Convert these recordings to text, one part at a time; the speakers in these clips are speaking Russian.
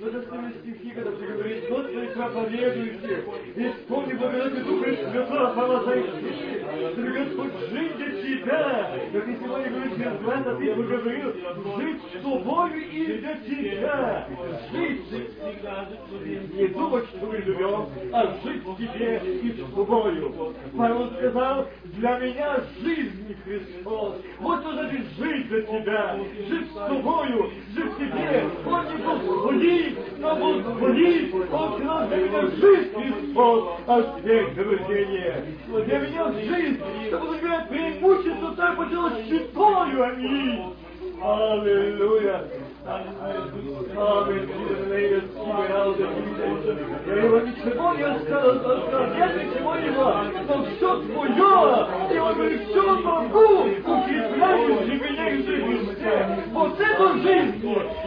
Божественные стихи, когда ты говоришь, вот ты проповедуете, исполни благодать Духа Святого помазающий, чтобы Господь жить для тебя, как и сегодня говорит Херзван, а ты говорил, жить с тобою и для тебя, жить не думать, что мы живем, а жить в тебе и с тобою. Павел сказал, для меня жизнь Христос. Вот что значит жить для тебя, жить с тобою, жить в тебе. Он не Господи, но Господи, Он сказал, для меня жизнь Христос, а смерть заблуждение. Для меня жизнь, чтобы говорят преимущество так поделать святою. Аминь. Аллилуйя. Я его ничего не оставил, нет ничего его, но все твое. И он говорит, все могу, укрепляющий меня и Христе. Вот это жизнь,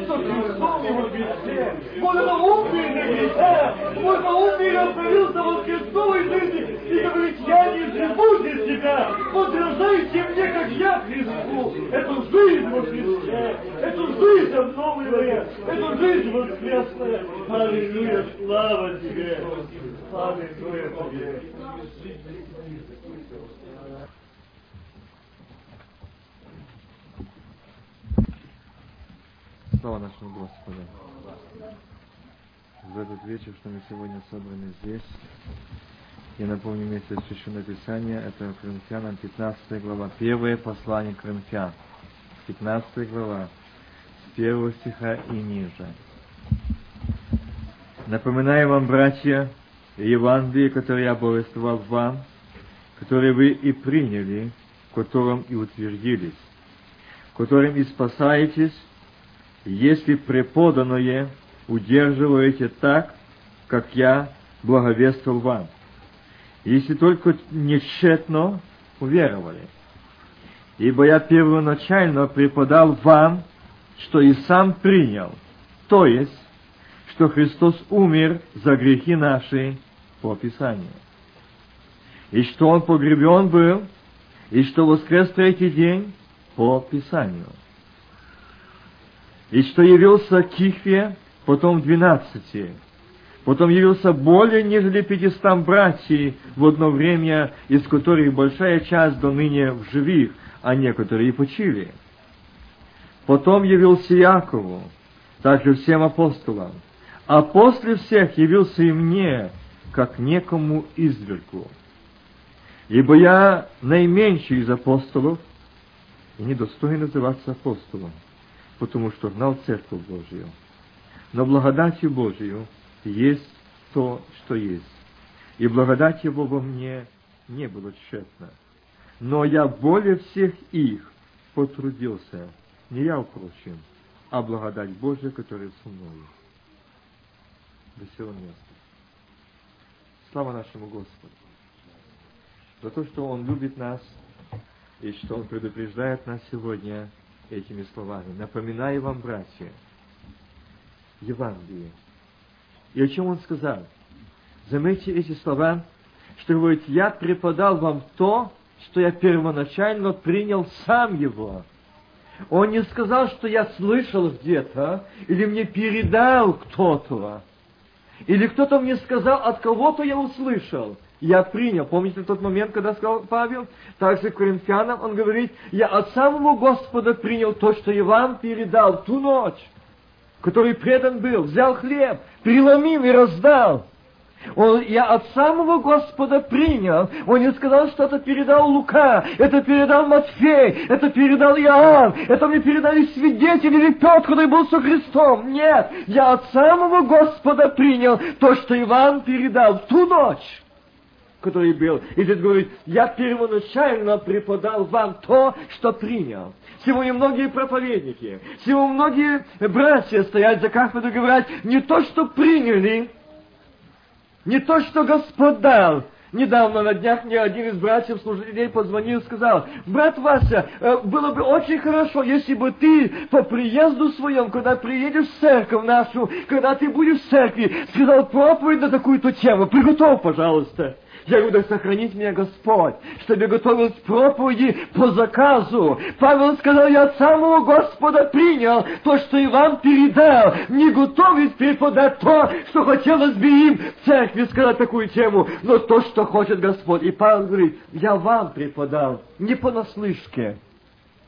что Христом его Христе. Вот это умер на греха, вот это умер отправился во Христовой жизни и говорит, я не живу для себя, подражайте мне, как я Христу. Эту жизнь во Христе, эту жизнь обновленная, эту жизнь воскресная. Аллилуйя, слава Тебе! Аллилуйя Тебе! Слава нашему Господу. В этот вечер, что мы сегодня собраны здесь, я напомню место Священного Писания, это Коринфянам 15 глава, первое послание Коринфян, 15 глава, первого стиха и ниже. Напоминаю вам, братья, Евангелие, которое я благовествовал вам, которое вы и приняли, в котором и утвердились, которым и спасаетесь, если преподанное удерживаете так, как я благовествовал вам. Если только не тщетно уверовали. Ибо я первоначально преподал вам, что и сам принял, то есть, что Христос умер за грехи наши по Писанию, и что Он погребен был, и что воскрес третий день по Писанию, и что явился Кихве, потом двенадцати, потом явился более, нежели пятистам братьев в одно время, из которых большая часть до ныне в живых, а некоторые и почили. Потом явился Якову, также всем апостолам, а после всех явился и мне, как некому извергу. Ибо я наименьший из апостолов, и недостоин называться апостолом, потому что знал Церковь Божию. Но благодатью Божию есть то, что есть. И благодать Его во мне не было тщетно. Но я более всех их потрудился, не я, впрочем, а благодать Божия, которая со мною. До сего места. Слава нашему Господу. За то, что Он любит нас, и что Он предупреждает нас сегодня этими словами. Напоминаю вам, братья, Евангелие. И о чем Он сказал? Заметьте эти слова, что говорит, я преподал вам то, что я первоначально принял сам его. Он не сказал, что я слышал где-то, или мне передал кто-то, или кто-то мне сказал, от кого-то я услышал. Я принял. Помните тот момент, когда сказал Павел? Также к Коринфянам он говорит, я от самого Господа принял то, что я вам передал ту ночь, который предан был, взял хлеб, переломил и раздал. Он, я от самого Господа принял. Он не сказал, что это передал Лука, это передал Матфей, это передал Иоанн, это мне передали свидетели или Петр, который был со Христом. Нет, я от самого Господа принял то, что Иван передал в ту ночь который был. И здесь говорит, я первоначально преподал вам то, что принял. Сегодня многие проповедники, сегодня многие братья стоят за кафедрой и говорят, не то, что приняли, не то, что Господь дал. Недавно на днях мне один из братьев служителей позвонил и сказал, брат Вася, э, было бы очень хорошо, если бы ты по приезду своем, когда приедешь в церковь нашу, когда ты будешь в церкви, сказал проповедь на такую-то тему. Приготовь, пожалуйста. Я говорю, да сохранить меня Господь, чтобы к проповеди по заказу. Павел сказал, я от самого Господа принял то, что и вам передал. Не готовить преподать то, что хотелось бы им в церкви сказать такую тему, но то, что хочет Господь. И Павел говорит, я вам преподал, не понаслышке.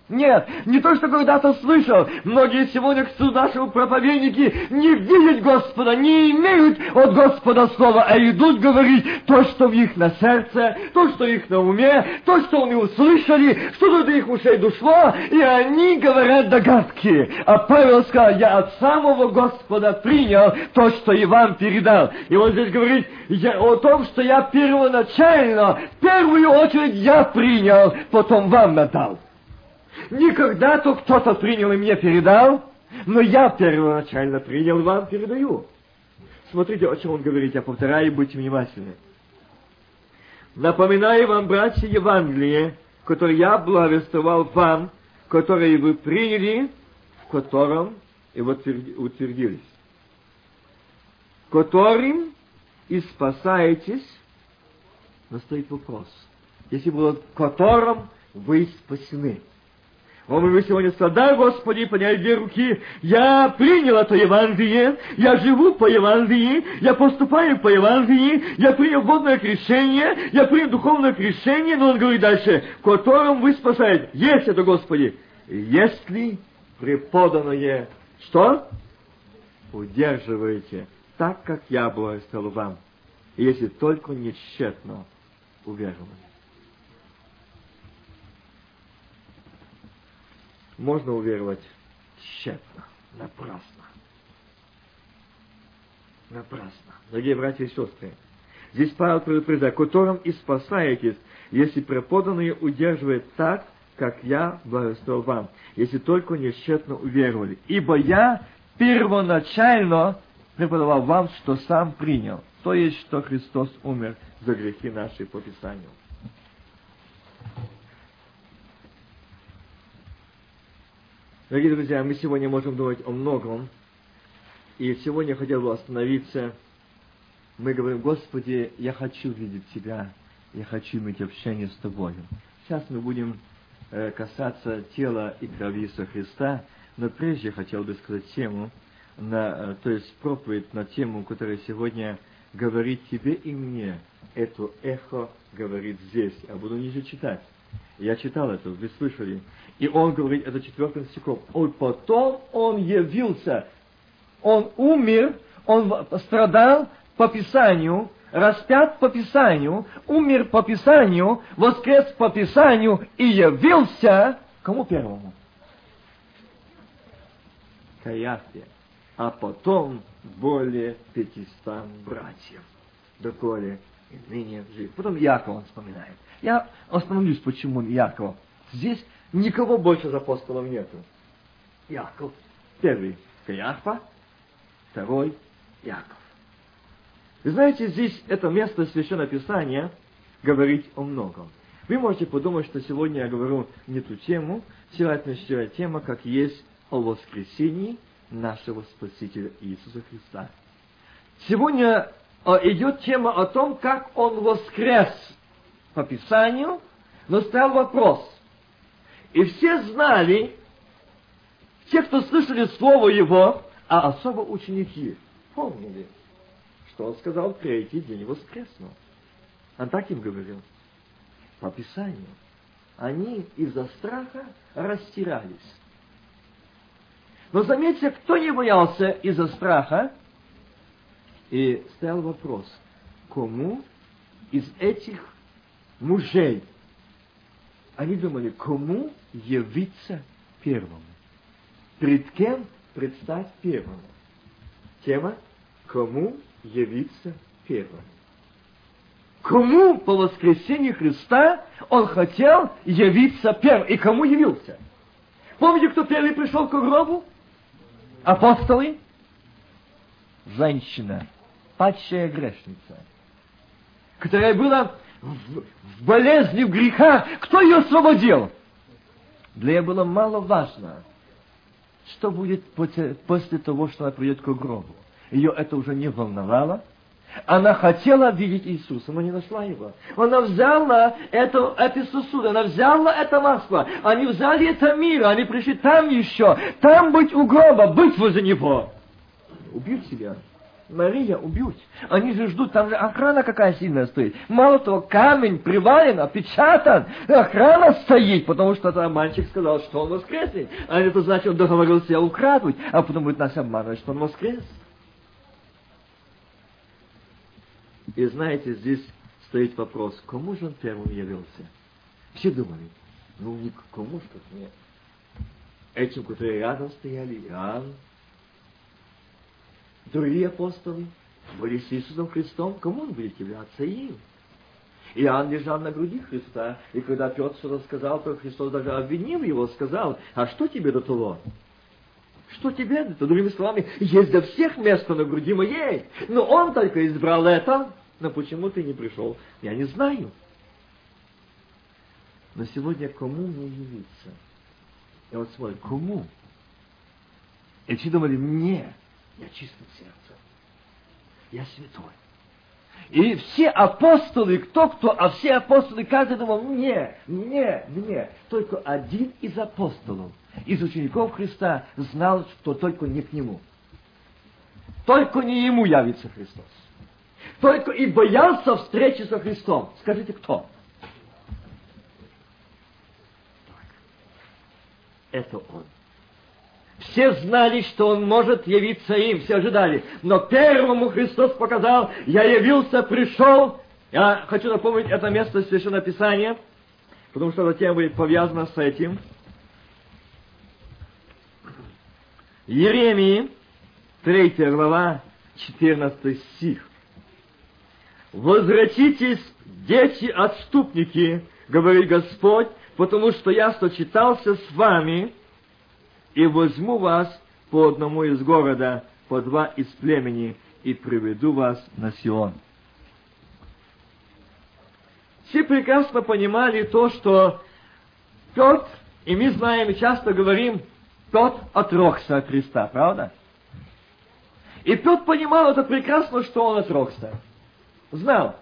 Нет, не то, что когда-то слышал. Многие сегодня, к наши проповедники, не видят Господа, не имеют от Господа слова, а идут говорить то, что в их на сердце, то, что их на уме, то, что они услышали, что до их ушей дошло, и они говорят догадки. А Павел сказал, я от самого Господа принял то, что и вам передал. И он здесь говорит я, о том, что я первоначально, в первую очередь я принял, потом вам надал. Никогда то кто-то принял и мне передал, но я первоначально принял, вам передаю. Смотрите, о чем он говорит, я повторяю, будьте внимательны. Напоминаю вам, братья, Евангелие, которое я благовествовал вам, которое вы приняли, в котором и утвердились, которым и спасаетесь, но вопрос, если было которым вы спасены – о, мы сегодня сказали, Господи, подняли две руки, я принял это Евангелие, я живу по Евангелии, я поступаю по Евангелии, я принял водное крещение, я принял духовное крещение, но он говорит дальше, в котором вы спасаете. Есть это, Господи, если преподанное, что? Удерживаете, так, как я благословил вам, если только не тщетно уверовали. Можно уверовать тщетно, напрасно. Напрасно. Дорогие братья и сестры, здесь Павел предупреждает, которым и спасаетесь, если преподанные удерживают так, как я благословил вам, если только не тщетно уверовали. Ибо я первоначально преподавал вам, что сам принял, то есть, что Христос умер за грехи наши по Писанию. Дорогие друзья, мы сегодня можем думать о многом. И сегодня я хотел бы остановиться. Мы говорим, Господи, я хочу видеть Тебя, я хочу иметь общение с Тобою. Сейчас мы будем э, касаться тела и крови Иисуса Христа, но прежде хотел бы сказать тему, на, э, то есть проповедь на тему, которая сегодня говорит тебе и мне. Это эхо говорит здесь. Я буду ниже читать. Я читал это, вы слышали. И он говорит, это четвертым стихом. И потом он явился. Он умер, он страдал по Писанию, распят по Писанию, умер по Писанию, воскрес по Писанию и явился кому первому? Каяфе. А потом более пятистам братьев. Доколе и ныне жив. Потом Яков он вспоминает. Я остановлюсь, почему Яков. Здесь никого больше за апостолов нету. Яков. Первый Каяфа, второй Яков. Вы знаете, здесь это место Священного Писания говорит о многом. Вы можете подумать, что сегодня я говорю не ту тему, сегодняшняя тема, как есть о воскресении нашего Спасителя Иисуса Христа. Сегодня а, идет тема о том, как Он воскрес по Писанию, но стоял вопрос. И все знали, те, кто слышали Слово Его, а особо ученики, помнили, что Он сказал, третий день воскреснул. Он так им говорил. По Писанию. Они из-за страха растирались. Но заметьте, кто не боялся из-за страха, и стоял вопрос, кому из этих мужей. Они думали, кому явиться первому? Пред кем предстать первому? Тема «Кому явиться первому?» Кому по воскресению Христа он хотел явиться первым? И кому явился? Помните, кто первый пришел к гробу? Апостолы? Женщина, падшая грешница, которая была в болезни, в грехах. Кто ее освободил? Для нее было мало важно, что будет после того, что она придет к гробу. Ее это уже не волновало. Она хотела видеть Иисуса, но не нашла его. Она взяла эту, эту сосуд, она взяла это масло, они взяли это мир, они пришли там еще, там быть у гроба, быть возле него. Убить себя. Мария убьют. Они же ждут, там же охрана какая сильная стоит. Мало того, камень привален, опечатан, охрана стоит, потому что там мальчик сказал, что он воскреснет. А это значит, он договорился украдуть, а потом будет нас обманывать, что он воскрес. И знаете, здесь стоит вопрос, кому же он первым явился? Все думали, ну никому что нет. Этим, которые рядом стояли, Иоанн, другие апостолы были с Иисусом Христом, кому он будет являться им? Иоанн лежал на груди Христа, и когда Петр что-то сказал, то Христос даже обвинил его, сказал, а что тебе до того? Что тебе до того? Другими словами, есть для всех место на груди моей, но он только избрал это, но почему ты не пришел, я не знаю. Но сегодня кому мне явиться? Я вот смотрю, кому? И все думали, мне, я чистым сердцем. Я святой. И все апостолы, кто кто, а все апостолы, каждый думал, мне, мне, мне. Только один из апостолов, из учеников Христа, знал, что только не к нему. Только не ему явится Христос. Только и боялся встречи со Христом. Скажите, кто? Это он. Все знали, что Он может явиться им, все ожидали. Но первому Христос показал, я явился, пришел. Я хочу напомнить это место Священного Писания, потому что эта тема будет повязана с этим. Еремии, 3 глава, 14 стих. «Возвратитесь, дети-отступники, говорит Господь, потому что я сочетался с вами, и возьму вас по одному из города, по два из племени, и приведу вас на Сион. Все прекрасно понимали то, что Петр, и мы знаем и часто говорим, Петр отрокся от Христа, правда? И Петр понимал это прекрасно, что он отрокся. Знал.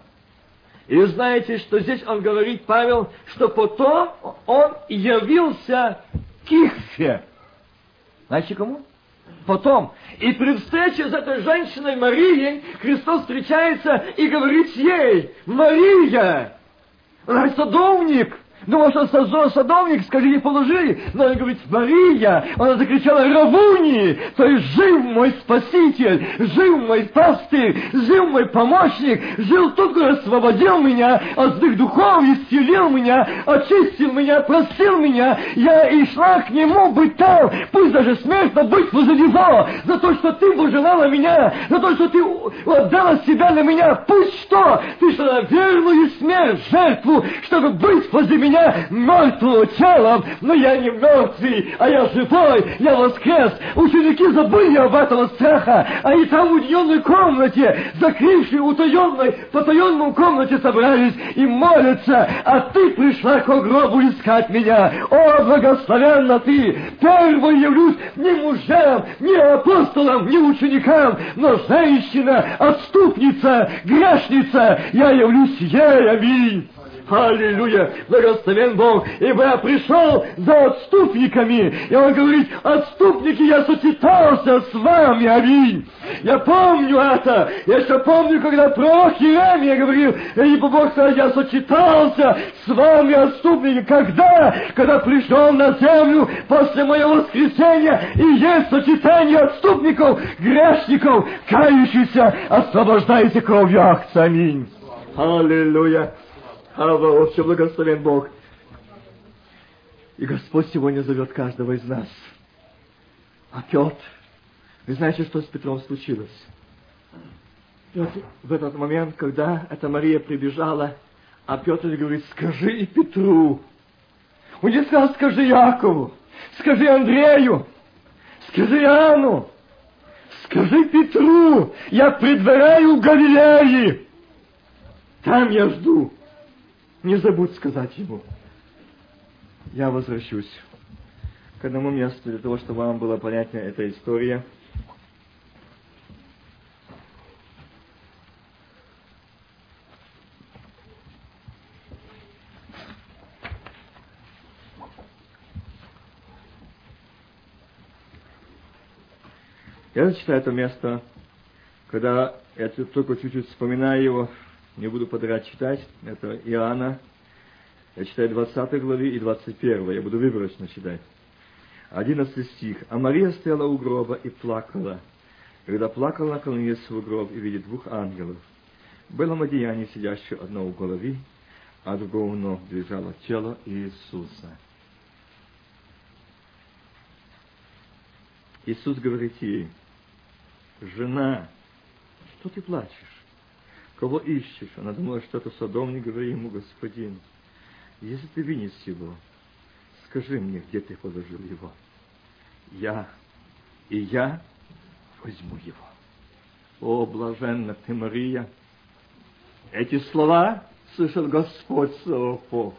И знаете, что здесь он говорит, Павел, что потом он явился к Ихфе. Знаете кому? Потом. И при встрече с этой женщиной Марией Христос встречается и говорит ей, Мария, она садовник, Думал, что садовник, скажи, не положили. Но он говорит, Мария, она закричала, Равуни, то есть жив мой Спаситель, жив мой пастырь, жив мой помощник, жил тот, кто освободил меня от злых духов, исцелил меня, очистил меня, простил меня. Я и шла к нему быть там, пусть даже смертно быть возле него, за то, что ты пожелала меня, за то, что ты отдала себя на меня. Пусть что? Ты шла верную смерть, жертву, чтобы быть возле меня меня мертвого телом, но я не мертвый, а я живой, я воскрес. Ученики забыли об этом страха. Они там в уединенной комнате, закрывшей утаенной, потаенном комнате собрались и молятся, а ты пришла к гробу искать меня. О, благословенна ты! Первый явлюсь не мужам, не апостолам, не ученикам, но женщина, отступница, грешница, я явлюсь ей, аминь. Аллилуйя! Благословен Бог! Ибо я пришел за отступниками. И он говорит, отступники, я сочетался с вами, аминь. Я помню это. Я еще помню, когда пророк Иеремия говорил, ибо Бог сказал, я сочетался с вами, отступники. Когда? Когда пришел на землю после моего воскресения, и есть сочетание отступников, грешников, кающихся, освобождайте кровью акция. Аминь. Аллилуйя. Слава вообще благословен Бог. И Господь сегодня зовет каждого из нас. А Петр, вы знаете, что с Петром случилось? Петр, в этот момент, когда эта Мария прибежала, а Петр говорит, скажи Петру. Он не сказал, скажи Якову, скажи Андрею, скажи Иоанну, скажи Петру, я предваряю Галилеи. Там я жду. Не забудь сказать ему. Я возвращусь к одному месту для того, чтобы вам была понятна эта история. Я зачитаю это место, когда я только чуть-чуть вспоминаю его, не буду подряд читать, это Иоанна, я читаю 20 главе и 21, я буду выборочно читать. 11 стих. «А Мария стояла у гроба и плакала. Когда плакала, наклонилась в гроб и видит двух ангелов. Было одеяние, сидящее одно у головы, а другого ног лежало тело Иисуса. Иисус говорит ей, «Жена, что ты плачешь? Кого ищешь?» Она думала, что это садовник, говори ему, господин, если ты вынес его, скажи мне, где ты положил его. Я, и я возьму его. О, блаженна ты, Мария! Эти слова слышал Господь Саваофов.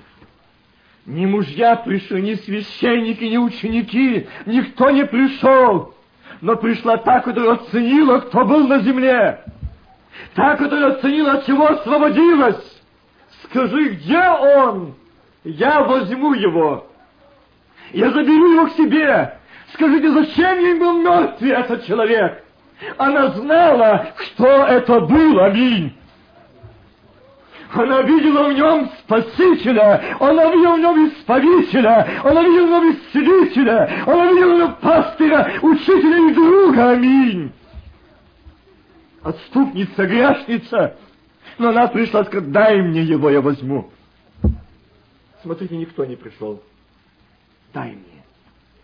Ни мужья пришли, ни священники, ни ученики, никто не пришел. Но пришла та, которая оценила, кто был на земле. Та, которая оценила, от чего освободилась. Скажи, где он? Я возьму его. Я заберу его к себе. Скажите, зачем ей был мертвый этот человек? Она знала, кто это был. Аминь. Она видела в нем Спасителя, она видела в нем Исповителя, она видела в нем Исцелителя, она видела в нем пастыря, учителя и друга. Аминь. Отступница, грешница. Но она пришла и сказала, дай мне его, я возьму. Смотрите, никто не пришел. Дай мне,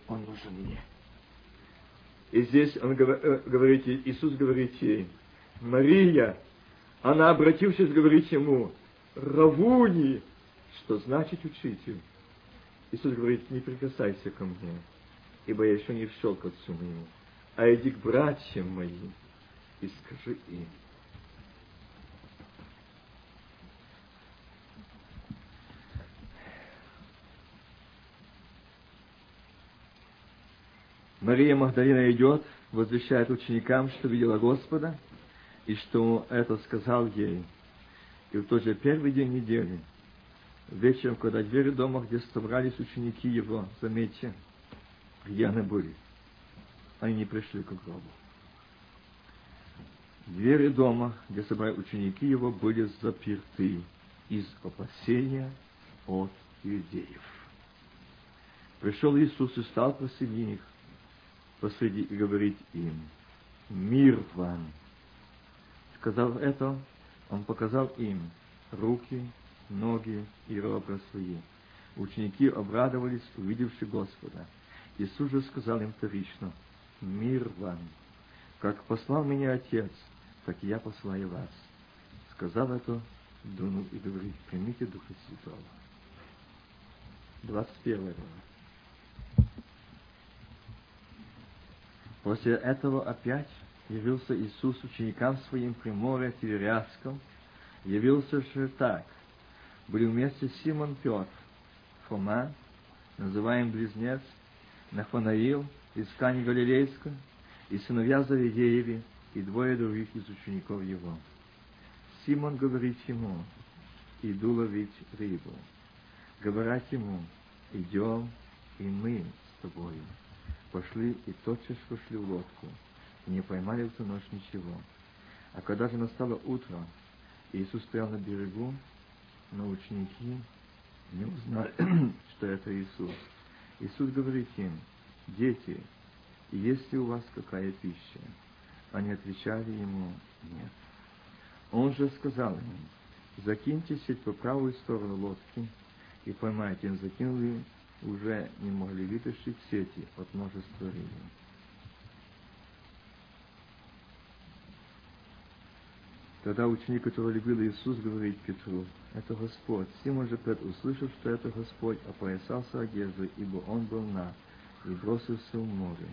он нужен мне. И здесь он э, говорит, Иисус говорит ей, Мария, она, обратившись, говорит ему, Равуни, что значит учитель. Иисус говорит, не прикасайся ко мне, ибо я еще не вшел к отцу моему, а иди к братьям моим и скажи им. Мария Магдалина идет, возвещает ученикам, что видела Господа, и что это сказал ей. И в тот же первый день недели, вечером, когда двери дома, где собрались ученики его, заметьте, пьяны были, они не пришли к гробу. Двери дома, где собрались ученики его, были заперты из опасения от иудеев. Пришел Иисус и стал посреди них, посреди и говорить им, «Мир вам!» Сказав это, он показал им руки, ноги и ребра свои. Ученики обрадовались, увидевши Господа. Иисус же сказал им вторично, «Мир вам! Как послал меня Отец, так и я посылаю вас». Сказав это, дунул и говорит, «Примите Духа Святого». 21 глава. После этого опять явился Иисус ученикам своим при море Тивериадском. Явился же так. Были вместе Симон Петр, Фома, называем Близнец, Нафанаил из Кани Галилейска, и сыновья Завидееви, и двое других из учеников его. Симон говорит ему, иду ловить рыбу. Говорят ему, идем, и мы с тобою пошли и тотчас вошли в лодку, и не поймали в ту ночь ничего. А когда же настало утро, Иисус стоял на берегу, но ученики не узнали, что это Иисус. Иисус говорит им, дети, есть ли у вас какая пища? Они отвечали ему, нет. Он же сказал им, закиньте сеть по правую сторону лодки и поймайте. Им закинули уже не могли вытащить сети от множества рыбы. Тогда ученик, который любил Иисус, говорит Петру, это Господь. Симон же Петр, услышав, что это Господь, опоясался одеждой, ибо он был на, и бросился в море.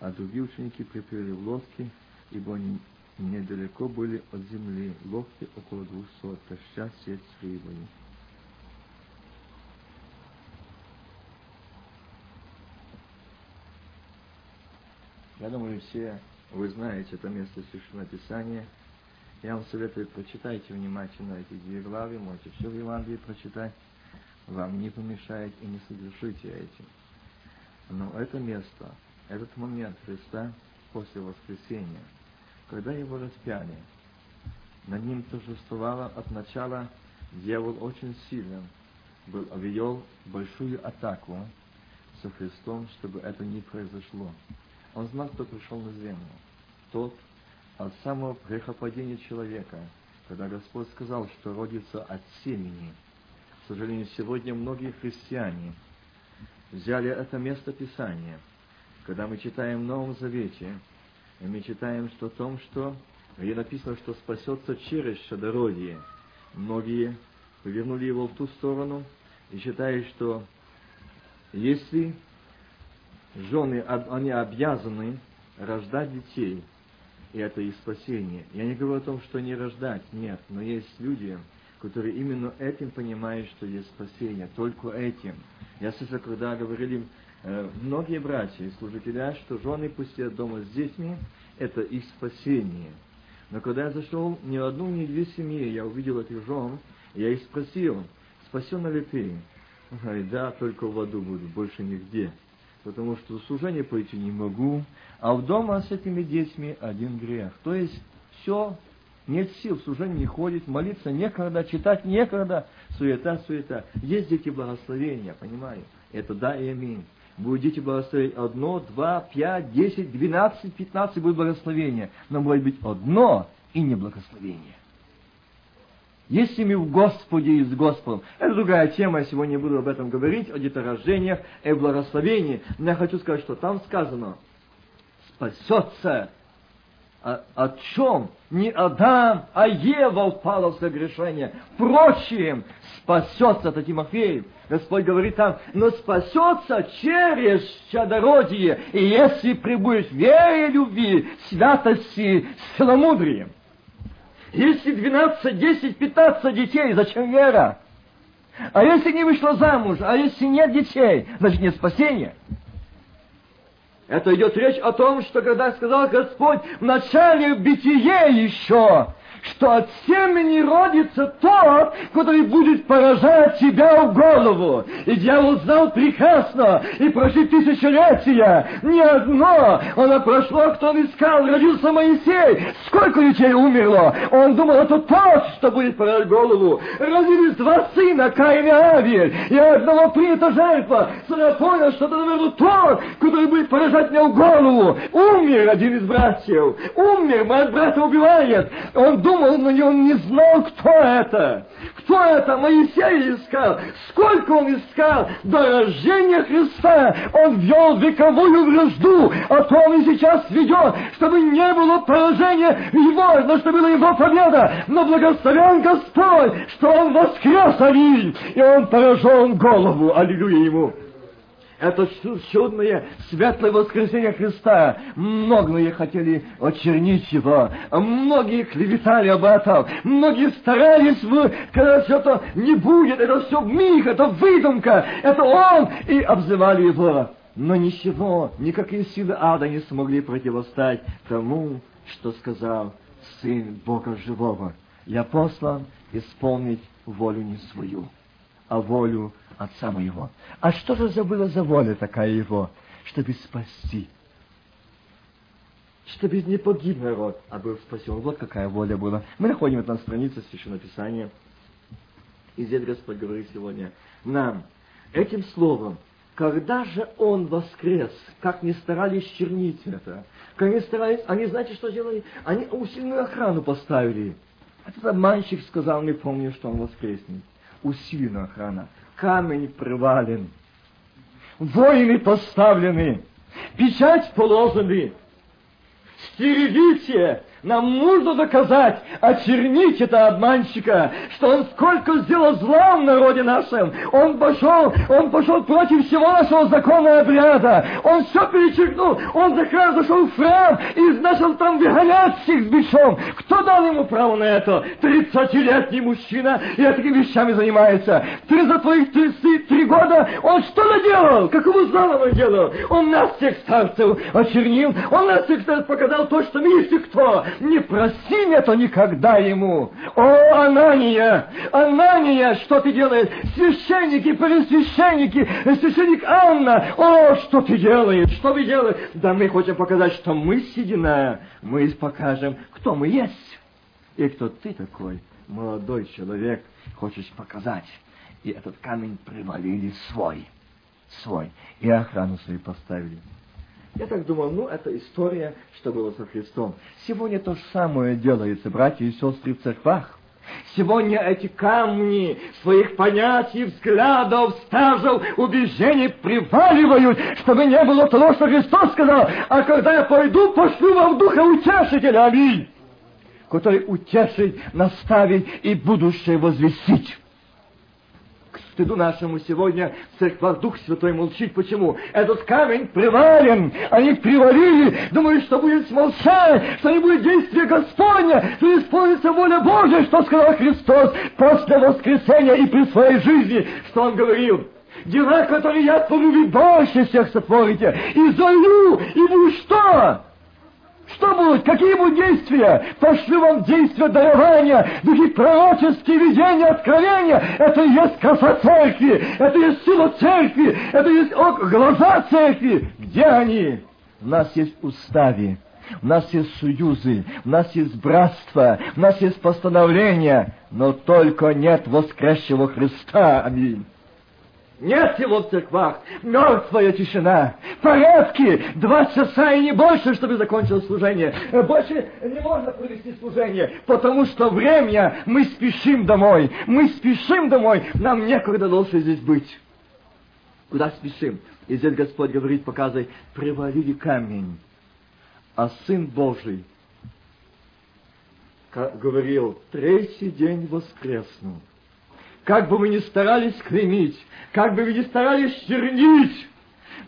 А другие ученики приплыли в лодке, ибо они недалеко были от земли, лодки около двухсот, таща сеть с рыбой. Я думаю, все вы знаете это место Священного Писания. Я вам советую, прочитайте внимательно эти две главы, можете все в Евангелии прочитать. Вам не помешает и не согрешите этим. Но это место, этот момент Христа после воскресения, когда его распяли, над ним торжествовало от начала дьявол очень сильно, был, ввел большую атаку со Христом, чтобы это не произошло. Он знал, кто пришел на землю. Тот от самого грехопадения человека, когда Господь сказал, что родится от семени. К сожалению, сегодня многие христиане взяли это место Писания. Когда мы читаем в Новом Завете, мы читаем что о том, что где написано, что спасется через чадородие. Многие повернули его в ту сторону и считают, что если жены, они обязаны рождать детей, и это и спасение. Я не говорю о том, что не рождать, нет, но есть люди, которые именно этим понимают, что есть спасение, только этим. Я слышал, когда говорили многие братья и служители, что жены пусть сидят дома с детьми, это их спасение. Но когда я зашел ни в одну, ни две семьи, я увидел этих жен, я их спросил, спасен ли ты? Он говорит, да, только в аду буду, больше нигде. Потому что служение пойти не могу, а в дома с этими детьми один грех. То есть все, нет сил, служение не ходит, молиться некогда, читать некогда, суета, суета. Есть дети благословения, понимаю. Это да и аминь. Будут дети благословения одно, два, пять, десять, двенадцать, пятнадцать будет благословения. Но может быть одно и не благословение. Если мы в Господе и с Господом. Это другая тема, я сегодня буду об этом говорить, о деторождениях и благословении. Но я хочу сказать, что там сказано, спасется. А, о чем? Не Адам, а Ева упала в согрешение. Впрочем, спасется, это Тимофей. Господь говорит там, но спасется через чадородие, и если прибудет в вере, любви, святости, целомудрием. Если 12, 10, 15 детей, зачем вера? А если не вышла замуж, а если нет детей, значит нет спасения. Это идет речь о том, что когда сказал Господь в начале бытие еще, что от семени родится тот, который будет поражать тебя в голову. И дьявол знал прекрасно, и прошли тысячелетия, не одно, оно прошло, кто он искал, родился Моисей. Сколько детей умерло? Он думал, это тот, что будет поражать голову. Родились два сына, Каин и Авель, и одного принята жертва. Я понял, что это, наверное, тот, который будет поражать меня в голову. Умер один из братьев, умер, мой брата убивает. Он думал, но он не знал, кто это. Кто это? Моисей искал. Сколько он искал до рождения Христа. Он вел вековую вражду, а то он и сейчас ведет, чтобы не было поражения его, но чтобы была его победа. Но благословен Господь, что он воскрес, Авиль, и он поражен голову. Аллилуйя ему это чудное светлое воскресение Христа. Многие хотели очернить его, многие клеветали об этом, многие старались, когда все-то не будет, это все миг, это выдумка, это он, и обзывали его. Но ничего, никакие силы ада не смогли противостать тому, что сказал Сын Бога Живого. Я послан исполнить волю не свою, а волю Отца моего. А что же забыла за воля такая его? Чтобы спасти. Чтобы не погиб народ, а был спасен. Вот какая воля была. Мы находим это на странице Священного Писания. И здесь Господь говорит сегодня нам, этим словом, когда же Он воскрес, как не старались чернить это, как не старались, они, знаете, что делали? Они усиленную охрану поставили. Этот обманщик сказал, не помню, что он воскреснет. Усиленная охрана камень привален, воины поставлены, печать положены. Стерегите, нам нужно доказать, очернить этого обманщика, что он сколько сделал зла в народе нашем. Он пошел, он пошел против всего нашего закона и обряда. Он все перечеркнул. Он за храм зашел в храм и начал там выгонять всех с бичом. Кто дал ему право на это? Тридцатилетний мужчина и этими вещами занимается. Ты за твоих тридцать три года он что наделал? Какого зла он делал? Он нас всех старцев очернил. Он нас всех старцев показал то, что мы есть кто. Не проси это никогда ему. О, Анания, Анания, что ты делаешь? Священники, пресвященники, священник Анна, о, что ты делаешь, что вы делаете? Да мы хотим показать, что мы седина, мы покажем, кто мы есть и кто ты такой, молодой человек, хочешь показать. И этот камень привалили свой, свой, и охрану свою поставили. Я так думал, ну, это история, что было со Христом. Сегодня то же самое делается, братья и сестры, в церквах. Сегодня эти камни своих понятий, взглядов, стажев, убеждений приваливают, чтобы не было того, что Христос сказал, а когда я пойду, пошлю вам Духа Утешителя, аминь, который утешит, наставит и будущее возвестить стыду нашему сегодня в церквах Дух Святой молчит. Почему? Этот камень привален. Они привалили, думают, что будет смолчать, что не будет действия Господня, что исполнится воля Божья, что сказал Христос после воскресения и при своей жизни, что Он говорил. Дела, которые я творю, вы больше всех сотворите. И залью, и? Будет? Какие будут действия? Пошлю вам действия дарования, духи пророческие, видения, откровения. Это и есть краса церкви, это и есть сила церкви, это и есть глаза церкви. Где они? У нас есть устави, у нас есть союзы, у нас есть братство, у нас есть постановления, но только нет воскресшего Христа. Аминь. Нет его в церквах. Мертвая тишина. Порядки. Два часа и не больше, чтобы закончилось служение. Больше не можно провести служение, потому что время мы спешим домой. Мы спешим домой. Нам некогда дольше здесь быть. Куда спешим? И здесь Господь говорит, показывай, привалили камень. А Сын Божий говорил, третий день воскреснул. Как бы мы ни старались кремить, как бы вы ни старались чернить,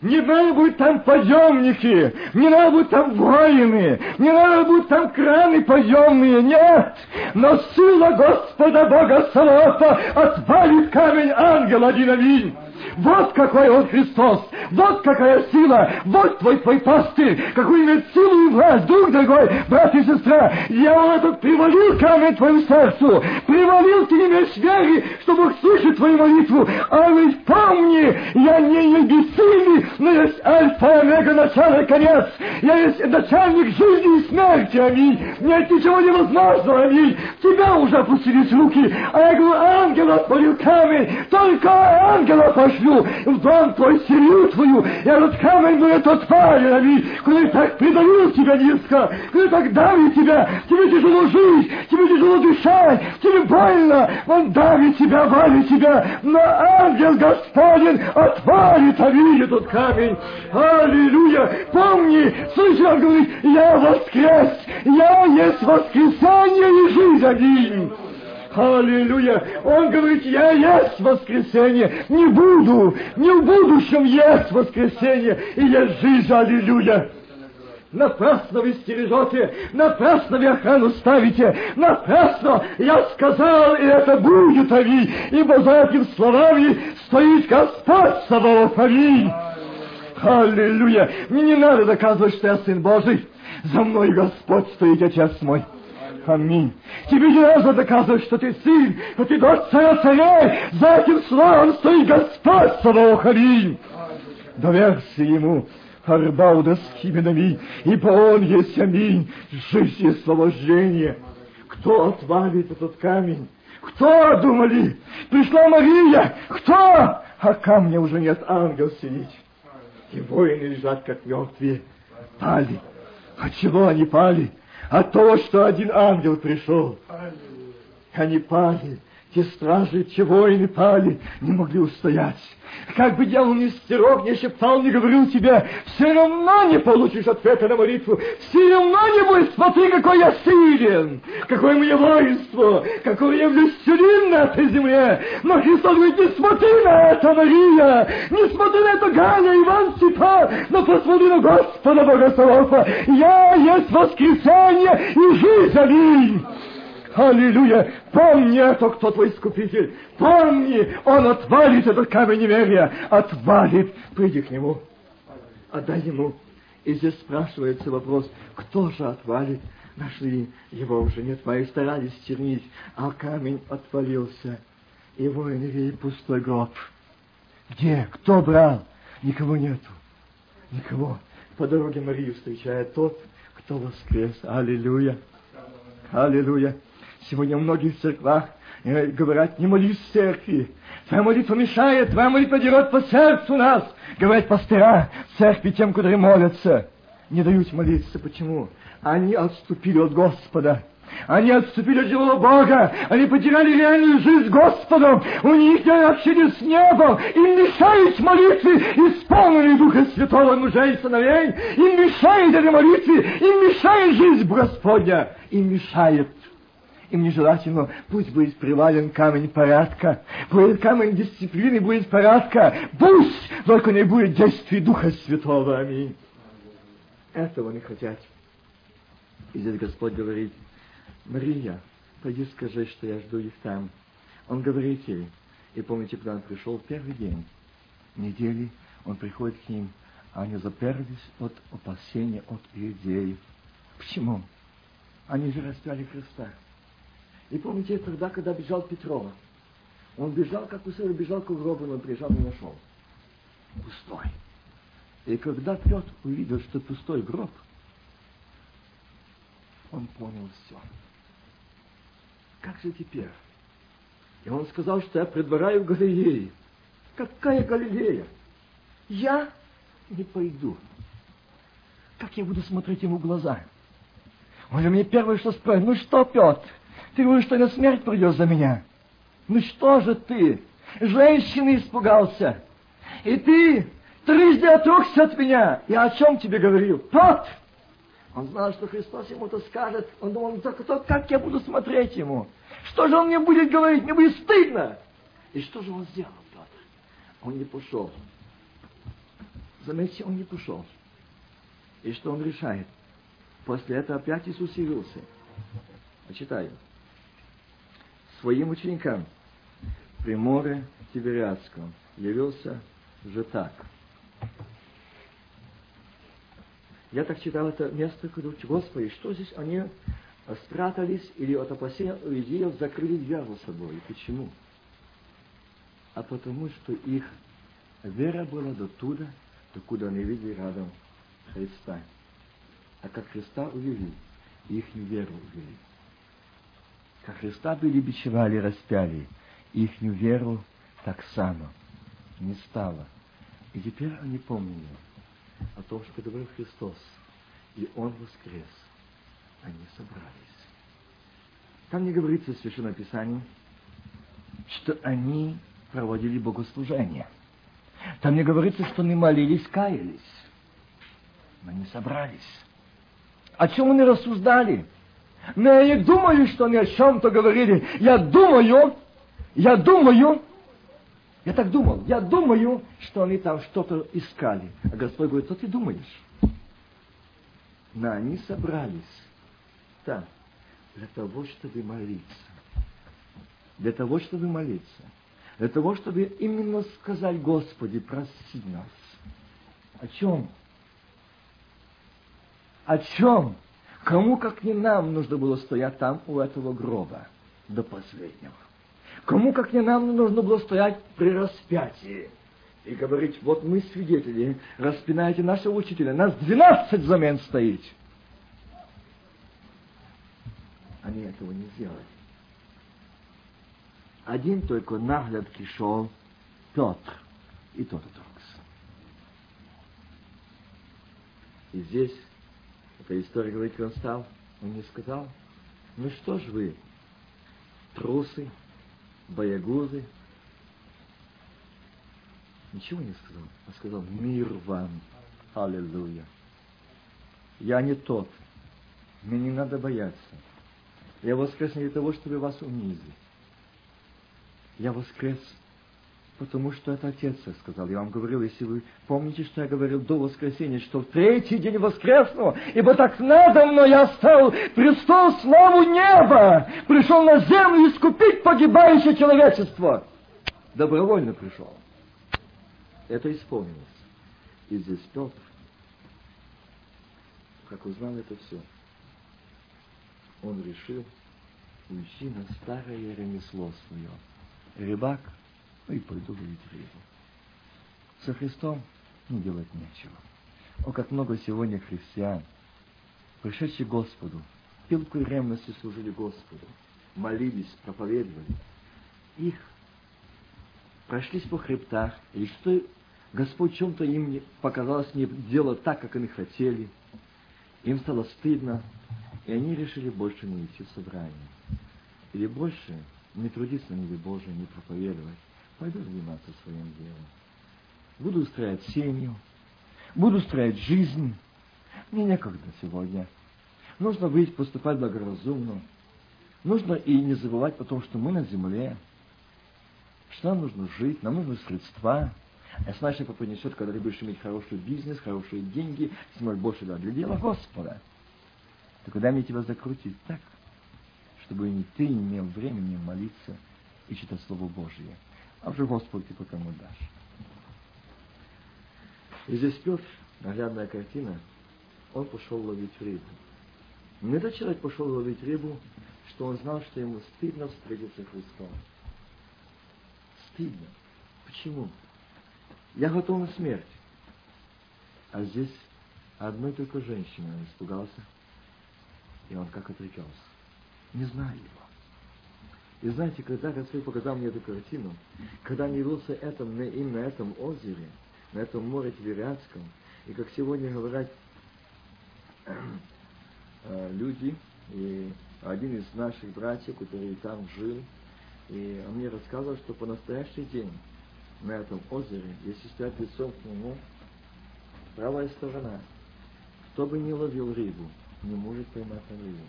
не надо будет там подъемники, не надо будет там воины, не надо будет там краны подъемные, нет! Но сила Господа Бога Салата отвалит камень ангела один аминь. Вот какой он Христос! Вот какая сила! Вот твой, твой пастырь! Какую имеет силу и власть! Друг дорогой, брат и сестра, я этот привалил камень твоему сердцу! Привалил, ты не имеешь веры, что Бог слышит твою молитву! А ведь помни, я не небесный, но есть альфа и омега, начало и конец! Я есть начальник жизни и смерти, аминь! Нет ничего невозможного, аминь! Тебя уже опустились руки, а я говорю, ангел отворил камень, только ангела пошлю! Пошлю в дом твой семью твою, и этот камень будет отвален, аминь, который так придавил тебя низко, который так давит тебя, тебе тяжело жить, тебе тяжело дышать, тебе больно, он давит тебя, валит тебя, но ангел Господень отвалит, аминь, этот камень. Аллилуйя! Помни, слышишь, он говорит, я воскрес, я есть воскресенье и жизнь, аминь. Аллилуйя! Он говорит, я есть воскресенье, не буду, не в будущем есть воскресенье, и есть жизнь, аллилуйя! Напрасно вы стережете, напрасно вы охрану ставите, напрасно я сказал, и это будет, аминь, ибо за этими словами стоит Господь Саваоф, аминь. Аллилуйя! Мне не надо доказывать, что я Сын Божий. За мной Господь стоит, Отец мой. Аминь. Тебе не надо доказывать, что ты сын, что ты дочь царя царей. За этим словом стоит Господь Саваоф. Аминь. Доверься Ему. Арбауда с хименами, ибо Он есть аминь, жизнь и освобождение. Кто отвалит этот камень? Кто, думали? Пришла Мария. Кто? А камня уже нет, ангел сидит. И воины лежат, как мертвые. Пали. От чего они пали? А то, что один ангел пришел. Они пали, те стражи, те воины пали, не могли устоять. Как бы дьявол не стерег, не шептал, не говорил тебе, все равно не получишь ответа на молитву, все равно не будет, смотри, какой я силен, какое мое воинство, какой я влюстелин на этой земле. Но Христос говорит, не смотри на это, Мария, не смотри на это, Галя, Иван, Степан, но посмотри на Господа Богослова. Я есть воскресенье и жизнь, аминь. Аллилуйя! Помни это, кто твой искупитель! Помни, он отвалит этот камень неверия! Отвалит! Приди к нему! Отдай ему! И здесь спрашивается вопрос, кто же отвалит? Нашли его уже, нет, мои старались чернить, а камень отвалился. И воины пустой гроб. Где? Кто брал? Никого нету. Никого. По дороге Марию встречает тот, кто воскрес. Аллилуйя. Аллилуйя. Сегодня в многих церквах э, говорят, не молись в церкви. Твоя молитва мешает, твоя молитва дерет по сердцу нас. Говорят пастора в церкви тем, которые молятся. Не дают молиться. Почему? Они отступили от Господа. Они отступили от живого Бога. Они потеряли реальную жизнь с Господом. У них нет общения с небом. Им мешает молитве, исполненной Духа Святого мужа и сыновей. Им мешает этой молитве. Им мешает жизнь Господня. Им мешает. Им нежелательно, пусть будет привален камень порядка, будет камень дисциплины, будет порядка, пусть только не будет действий Духа Святого. Аминь. Этого не хотят. И здесь Господь говорит, Мария, пойди скажи, что я жду их там. Он говорит ей, и помните, когда он пришел первый день недели, он приходит к ним, а они заперлись от опасения от иудеев. Почему? Они же распяли Христа. И помните, тогда, когда бежал Петрова, он бежал, как Усыр, бежал к гробу, но приезжал не нашел. Пустой. И когда Петр увидел, что пустой гроб, он понял все. Как же теперь? И он сказал, что я предваряю Галилеи. Какая Галилея? Я не пойду. Как я буду смотреть ему в глаза? Он же мне первое, что спросит, ну что, Петр, ты говоришь, что на смерть придешь за меня? Ну что же ты? Женщины испугался. И ты трижды отрекся от меня. Я о чем тебе говорил? Петр! Он знал, что Христос ему-то скажет. Он думал, ну так, то, как я буду смотреть ему? Что же он мне будет говорить? Мне будет стыдно. И что же он сделал, Петр? Он не пошел. Заметьте, он не пошел. И что он решает? После этого опять Иисус явился. Читаю. Своим ученикам при море Тивериадском явился же так – Я так читал это место, когда Господи, что здесь они спрятались или от опасения иудеев закрыли дверь за собой. Почему? А потому, что их вера была до туда, докуда они видели рядом Христа. А как Христа увели, их веру увели. Как Христа были бичевали, распяли, их веру так само не стало. И теперь они помнили, о том, что говорил Христос, и Он воскрес. Они собрались. Там не говорится в Священном Писании, что они проводили богослужение. Там не говорится, что они молились, каялись. Но они собрались. О чем они рассуждали? Но я не думаю, что они о чем-то говорили. Я думаю, я думаю, я так думал. Я думаю, что они там что-то искали. А Господь говорит, что ты думаешь? Но они собрались там для того, чтобы молиться. Для того, чтобы молиться. Для того, чтобы именно сказать Господи, прости нас. О чем? О чем? Кому, как не нам, нужно было стоять там у этого гроба до последнего? Кому, как не нам, нужно было стоять при распятии и говорить, вот мы свидетели, распинайте нашего учителя, нас двенадцать замен стоит. Они этого не сделали. Один только наглядки пришел Петр, и тот отрекся. И здесь эта история говорит, он стал, он не сказал, ну что ж вы, трусы, боягузы. Ничего не сказал, а сказал мир вам. Аллилуйя. Я не тот. Мне не надо бояться. Я воскрес не для того, чтобы вас унизить. Я воскрес Потому что это Отец сказал. Я вам говорил, если вы помните, что я говорил до воскресения, что в третий день воскресну, ибо так надо мной я стал престол славу неба, пришел на землю искупить погибающее человечество. Добровольно пришел. Это исполнилось. И здесь Петр, как узнал это все, он решил уйти на старое ремесло свое. Рыбак, и пойду ловить рыбу. Со Христом ну, делать нечего. О, как много сегодня христиан, пришедших Господу, пилкой ревности служили Господу, молились, проповедовали. Их прошлись по хребтах, и что Господь чем-то им не, показалось не делать так, как они хотели. Им стало стыдно, и они решили больше не идти в собрание. Или больше не трудиться на небе Божие, не проповедовать. Пойду заниматься своим делом. Буду устраивать семью, буду устраивать жизнь. Мне некогда сегодня. Нужно быть, поступать благоразумно. Нужно и не забывать о том, что мы на земле, что нам нужно жить, нам нужны средства. А если наш папа несет, когда ты будешь иметь хороший бизнес, хорошие деньги, сможешь больше дать для дела Господа, то когда мне тебя закрутить так, чтобы ни ты не имел времени молиться и читать Слово Божье, а уже Господь ты пока ему дашь. И здесь Петр, наглядная картина, он пошел ловить рыбу. Не этот человек пошел ловить рыбу, что он знал, что ему стыдно встретиться с Христом. Стыдно. Почему? Я готов на смерть. А здесь одной только женщины он испугался, и он как отрекался. Не знаю его. И знаете, когда Господь показал мне эту картину, когда не явился этом, на, им на этом озере, на этом море Тивериадском, и как сегодня говорят э, люди, и один из наших братьев, который там жил, и он мне рассказывал, что по настоящий день на этом озере, если стоять лицом к нему, правая сторона, кто бы не ловил рыбу, не может поймать рыбу.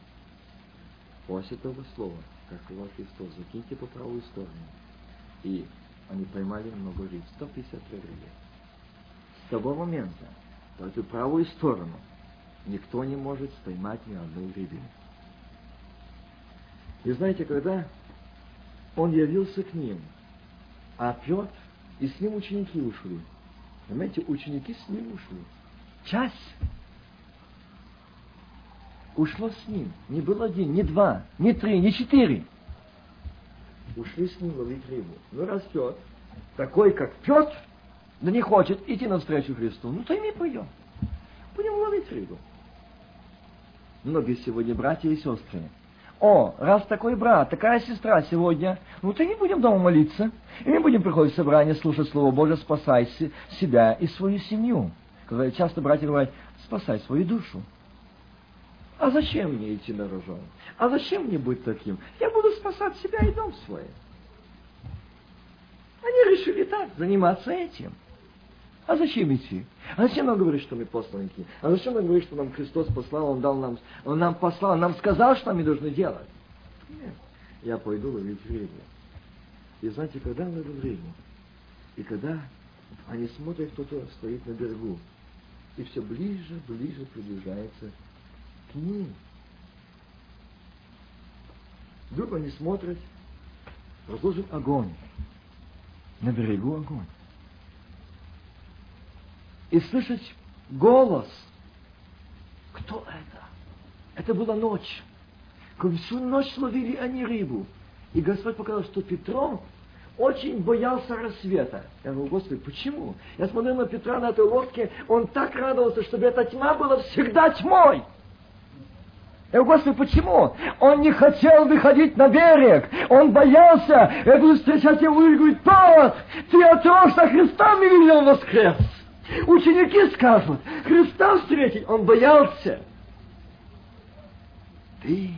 После того слова, как сказал Христос, закиньте по правую сторону. И они поймали много рыб, 153 рыбы. С того момента, по эту правую сторону, никто не может поймать ни одной рыбины. И знаете, когда он явился к ним, а Петр и с ним ученики ушли. Понимаете, ученики с ним ушли. Часть ушло с ним. Не был один, не два, не три, не четыре. Ушли с ним ловить рыбу. Ну, раз Петр, такой, как Петр, да не хочет идти навстречу Христу, ну, то и мы пойдем. Будем ловить рыбу. Многие сегодня братья и сестры. О, раз такой брат, такая сестра сегодня, ну то не будем дома молиться. И не будем приходить в собрание, слушать Слово Божие, спасай себя и свою семью. Когда часто братья говорят, спасай свою душу. А зачем мне идти на рожон? А зачем мне быть таким? Я буду спасать себя и дом свой. Они решили так, заниматься этим. А зачем идти? А зачем нам говорить, что мы посланники? А зачем нам говорить, что нам Христос послал, Он дал нам, Он нам послал, Он нам сказал, что мы должны делать? Нет. Я пойду ловить рыбу. И знаете, когда ловим рыбу? И когда они смотрят, кто-то стоит на берегу, и все ближе, ближе приближается к ним. Вдруг они смотрят, разложен огонь. На берегу огонь и слышать голос. Кто это? Это была ночь. Всю ночь ловили они рыбу. И Господь показал, что Петром очень боялся рассвета. Я говорю, Господи, почему? Я смотрел на Петра на этой лодке, он так радовался, чтобы эта тьма была всегда тьмой. Я говорю, Господи, почему? Он не хотел выходить на берег. Он боялся. Я буду встречать его и говорит, тот, ты от того, что Христа не видел воскрес. Ученики скажут, Христа встретить, он боялся. Ты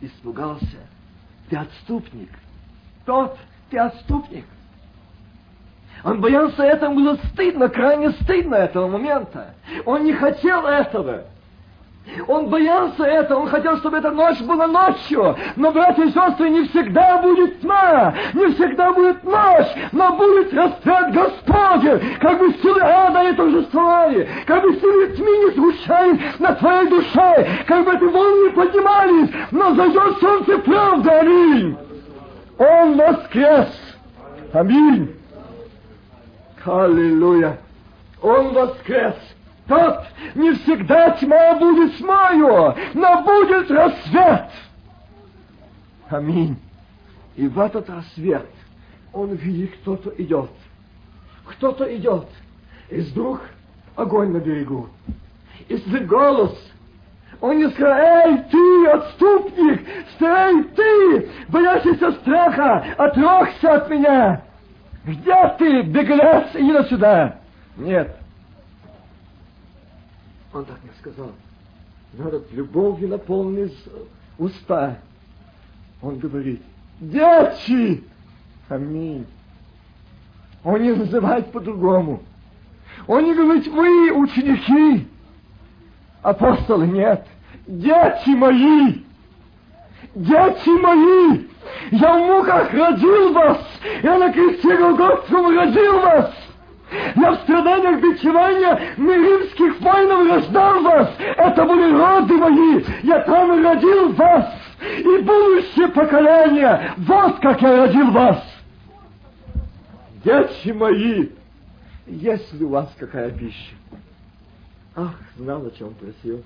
испугался, ты отступник. Тот, ты отступник. Он боялся этого, было стыдно, крайне стыдно этого момента. Он не хотел этого. Он боялся этого, он хотел, чтобы эта ночь была ночью. Но, братья и сестры, не всегда будет тьма, не всегда будет ночь, но будет рассвет Господень, как бы силы ада не торжествовали, как бы силы тьмы не звучали на твоей душе, как бы эти волны поднимались, но зайдет солнце правды, аминь. Он воскрес. Аминь. Аллилуйя. Он воскрес. Тот не всегда тьма будет тьмою, но будет рассвет. Аминь. И в этот рассвет он видит, кто-то идет. Кто-то идет. И вдруг огонь на берегу. И голос. Он не сказал, эй, ты, отступник, стой, ты, боящийся страха, отрекся от меня. Где ты, беглец, иди сюда? Нет. Он так не сказал. Надо любовью наполнить уста. Он говорит, дети! Аминь. Он не называет по-другому. Он не говорит, вы ученики. Апостолы нет. Дети мои! Дети мои! Я в муках родил вас! Я на кресте Голгофском родил вас! Я в страданиях бичевания римских воинов рождал вас! Это были роды мои! Я там родил вас! И будущее поколение! Вот как я родил вас! Дети мои! Есть ли у вас какая пища? Ах, знал, о чем просил.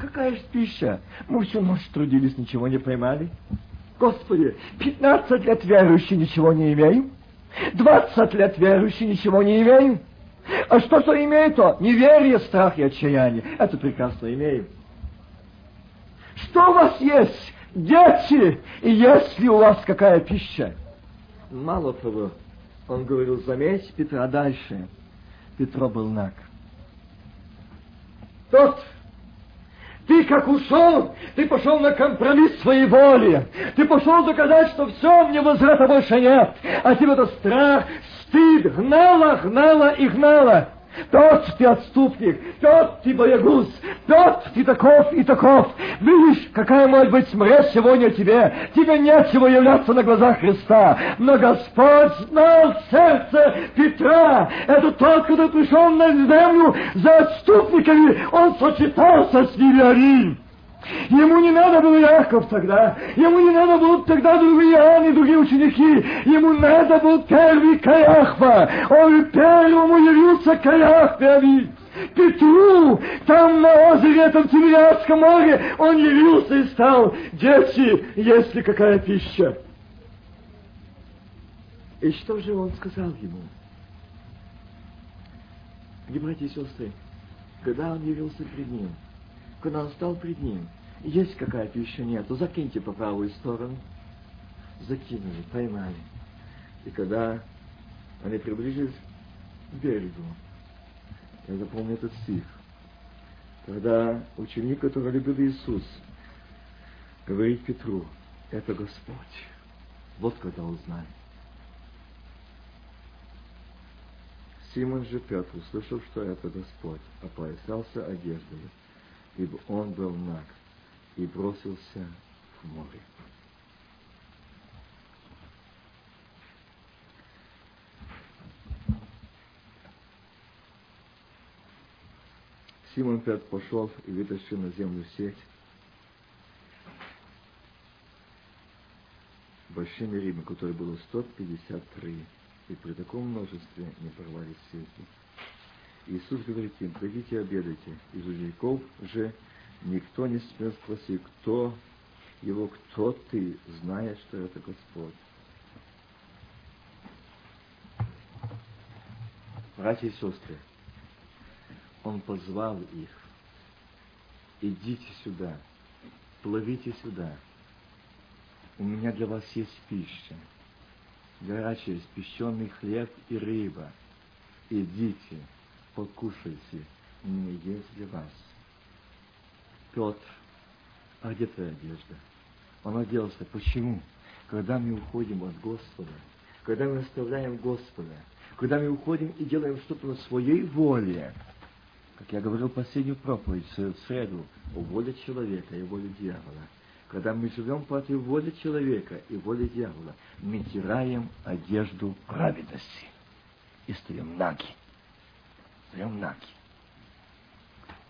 Какая же пища? Мы всю ночь трудились, ничего не поймали. Господи, пятнадцать лет верующий ничего не имеем. Двадцать лет верующий ничего не имеем. А что, что имеет то? Неверие, страх и отчаяние. Это прекрасно имеем. Что у вас есть? Дети! И есть ли у вас какая пища? Мало того, он говорил, заметь Петра дальше. Петро был наг. Тот ты как ушел, ты пошел на компромисс своей воли. Ты пошел доказать, что все, мне возврата больше нет. А тебе это страх, стыд гнало, гнало и гнало. Тот ты отступник, тот ты боягуз, тот ты таков и таков. Видишь, какая может быть смерть сегодня тебе. Тебе нечего являться на глазах Христа. Но Господь знал сердце Петра. Это тот, который пришел на землю за отступниками. Он сочетался с Арим. Ему не надо был Яков тогда, ему не надо был тогда другие и другие ученики, ему надо был первый Каяхва, он первому явился Каяхве, ведь Петру, там на озере, этом Тимирядском море, он явился и стал, дети, есть ли какая пища? И что же он сказал ему? И, братья и сестры, когда он явился перед ним, когда он стал перед ним, есть какая пища нету, закиньте по правую сторону. Закинули, поймали. И когда они приблизились к берегу, я запомню этот стих, когда ученик, который любил Иисус, говорит Петру, это Господь. Вот когда узнали. Симон же Петр, услышал, что это Господь, опоясался одеждой, ибо он был наг и бросился в море. Симон Петр пошел и вытащил на землю сеть большими рыбами, которой было 153, и при таком множестве не порвались сети. Иисус говорит им, придите обедайте, из учеников же Никто не смел спросить, кто его, кто ты, зная, что это Господь. Братья и сестры, Он позвал их. Идите сюда, плывите сюда. У меня для вас есть пища. Горячая, испещенный хлеб и рыба. Идите, покушайте, меня есть для вас. Петр, а где твоя одежда? Он оделся. Почему? Когда мы уходим от Господа, когда мы оставляем Господа, когда мы уходим и делаем что-то на своей воле, как я говорил последнюю проповедь в среду, о воле человека и воле дьявола. Когда мы живем против воли человека и воли дьявола, мы теряем одежду праведности и стоим наги. Стоим наги.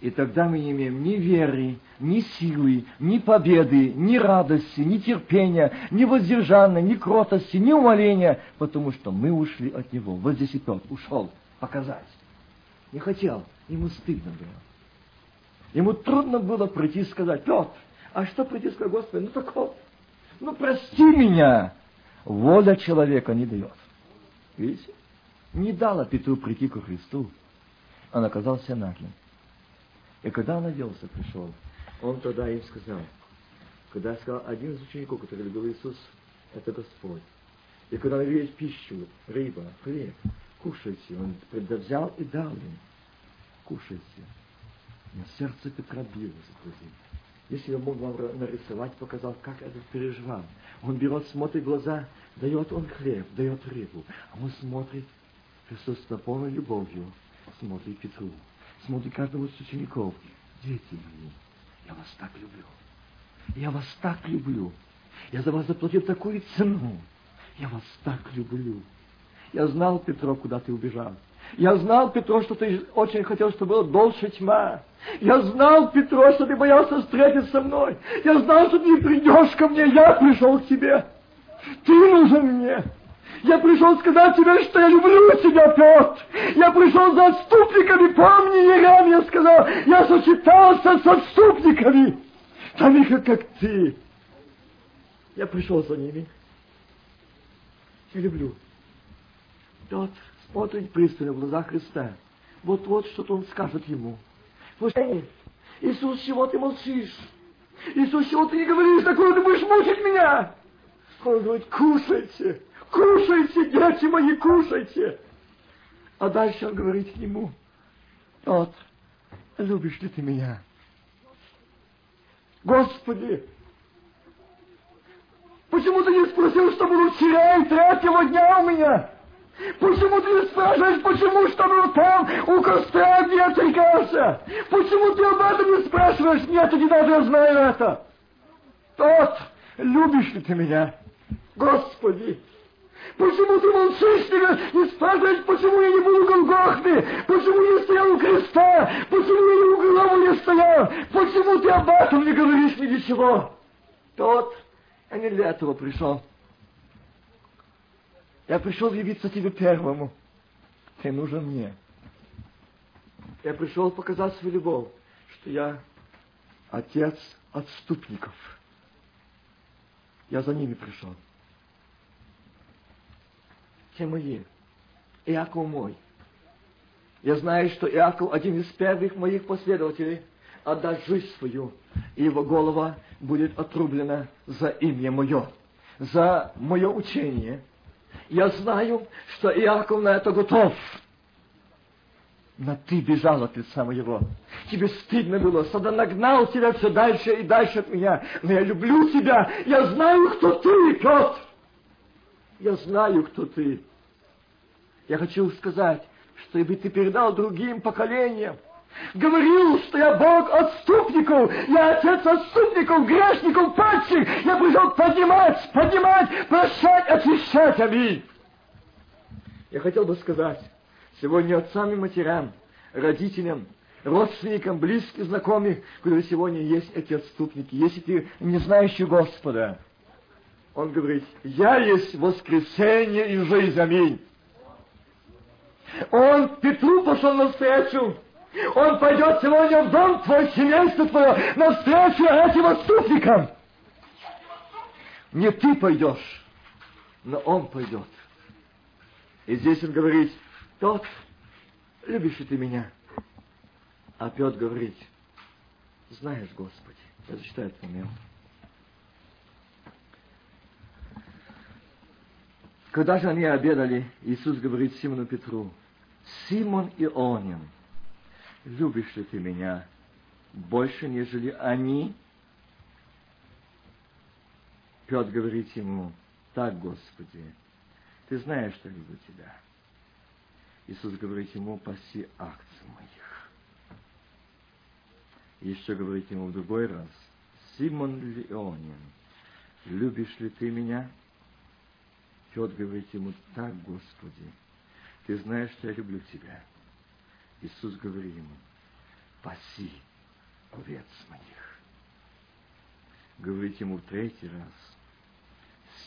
И тогда мы не имеем ни веры, ни силы, ни победы, ни радости, ни терпения, ни воздержания, ни кротости, ни умоления, потому что мы ушли от Него. Вот здесь и Петр ушел показать. Не хотел. Ему стыдно было. Ему трудно было прийти и сказать, Петр, а что прийти сказать, Господи, ну так вот, ну прости меня. Воля человека не дает. Видите? Не дала Петру прийти ко Христу. Он оказался наглым. И когда он оделся, пришел, он тогда им сказал, когда сказал один из учеников, который любил Иисус, это Господь. И когда он видит пищу, рыба, хлеб, кушайте, он взял и дал им. Кушайте. Но сердце Петра билось груди. Если я мог вам нарисовать, показал, как это переживал. Он берет, смотрит глаза, дает он хлеб, дает рыбу. А он смотрит, Христос с полной любовью, смотрит Петру, смотрит каждому из учеников. Дети мои, я вас так люблю. Я вас так люблю. Я за вас заплатил такую цену. Я вас так люблю. Я знал, Петро, куда ты убежал. Я знал, Петро, что ты очень хотел, чтобы было дольше тьма. Я знал, Петро, что ты боялся встретиться со мной. Я знал, что ты придешь ко мне. Я пришел к тебе. Ты нужен мне. Я пришел сказать тебе, что я люблю тебя, Петр. Я пришел за отступниками. Помни, я сказал, я сочетался с отступниками. Таких, как ты. Я пришел за ними. Я люблю. Петр смотрит пристально в глаза Христа. Вот-вот что-то он скажет ему. Слушай, Иисус, чего ты молчишь? Иисус, чего ты не говоришь такое, ты будешь мучить меня? Он говорит, кушайте, кушайте, дети мои, кушайте. А дальше он говорит к нему, вот, любишь ли ты меня? Господи, почему ты не спросил, что было вчера и третьего дня у меня? Почему ты не спрашиваешь, почему что был там у костра, где отрекался? Почему ты об этом не спрашиваешь? Нет, ты не даже знаю это. Тот, любишь ли ты меня? Господи, Почему ты молчишь тебя и спрашиваешь, почему я не буду Голгофы? Почему я стоял у креста? Почему я у голову не стоял? Почему ты об этом не говоришь мне ничего? Тот, я не для этого пришел. Я пришел явиться тебе первому. Ты нужен мне. Я пришел показать свою любовь, что я отец отступников. Я за ними пришел. Те мои. Иаков мой. Я знаю, что Иаков один из первых моих последователей отдаст жизнь свою, и его голова будет отрублена за имя мое, за мое учение – я знаю, что Иаков на это готов. Но ты бежал от лица моего. Тебе стыдно было. Сада нагнал тебя все дальше и дальше от меня. Но я люблю тебя. Я знаю, кто ты, Петр. Я знаю, кто ты. Я хочу сказать, чтобы ты передал другим поколениям. Говорил, что я Бог отступников, я отец отступников, грешников, падших. Я пришел поднимать, поднимать, прощать, очищать. Аминь. Я хотел бы сказать, сегодня отцам и матерям, родителям, родственникам, близким, знакомым, которые сегодня есть эти отступники, есть эти не знающие Господа. Он говорит, я есть воскресенье и жизнь, аминь. Он Петру пошел навстречу, он пойдет сегодня в дом твой, семейство твое, навстречу этим отступникам. Не ты пойдешь, но он пойдет. И здесь он говорит, тот, любишь ли ты меня? А Петр говорит, знаешь, Господи, я зачитаю это момент. Когда же они обедали, Иисус говорит Симону Петру, Симон Ионин, любишь ли ты меня больше, нежели они? Петр говорит ему, так, Господи, ты знаешь, что люблю тебя. Иисус говорит ему, паси акции моих. Еще говорит ему в другой раз, Симон Леонин, любишь ли ты меня? Петр говорит ему, так, Господи, ты знаешь, что я люблю тебя. Иисус говорит ему, паси овец моих. Говорит ему в третий раз,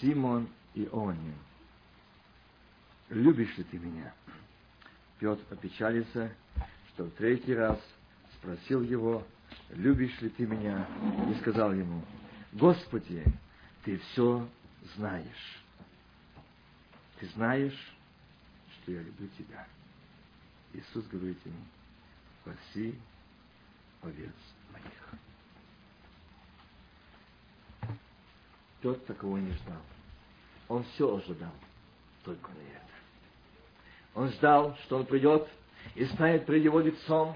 Симон Ионин, любишь ли ты меня? Петр опечалился, что в третий раз спросил его, любишь ли ты меня? И сказал ему, Господи, ты все знаешь. Ты знаешь, что я люблю тебя. Иисус говорит ему, спаси овец моих. Петр такого не ждал. Он все ожидал, только не это. Он ждал, что он придет и станет перед его лицом,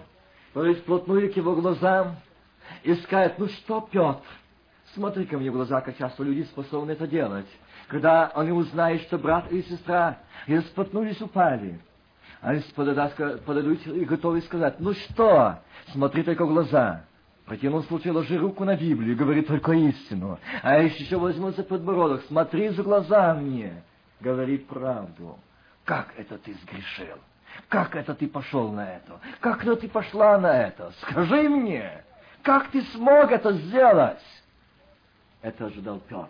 положить вплотную к его глазам и скажет, ну что, Петр, смотри ко мне в глаза, как часто люди способны это делать. Когда они узнают, что брат и сестра и споткнулись, упали. Они подойдут и готовы сказать, ну что, смотри только в глаза. В противном случае руку на Библию и говори только истину. А еще возьму за подбородок, смотри за глаза мне, говори правду. Как это ты сгрешил? Как это ты пошел на это? Как это ты пошла на это? Скажи мне, как ты смог это сделать? Это ожидал Петр,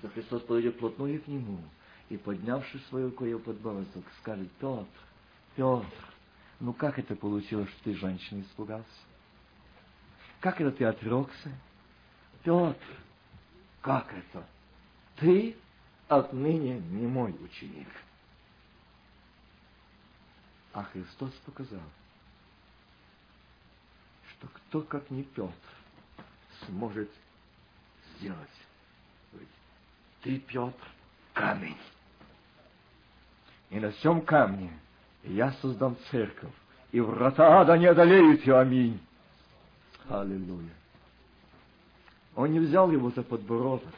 что Христос подойдет плотную к нему и, поднявши свою его подбородок, скажет, Петр, Петр, ну как это получилось, что ты женщины испугался? Как это ты отрекся? Петр, как это? Ты отныне не мой ученик. А Христос показал, что кто, как не Петр, сможет сделать. Ты, Петр, камень. И на всем камне я создам церковь, и врата ада не одолеют ее. Аминь. Аллилуйя. Он не взял его за подбородок.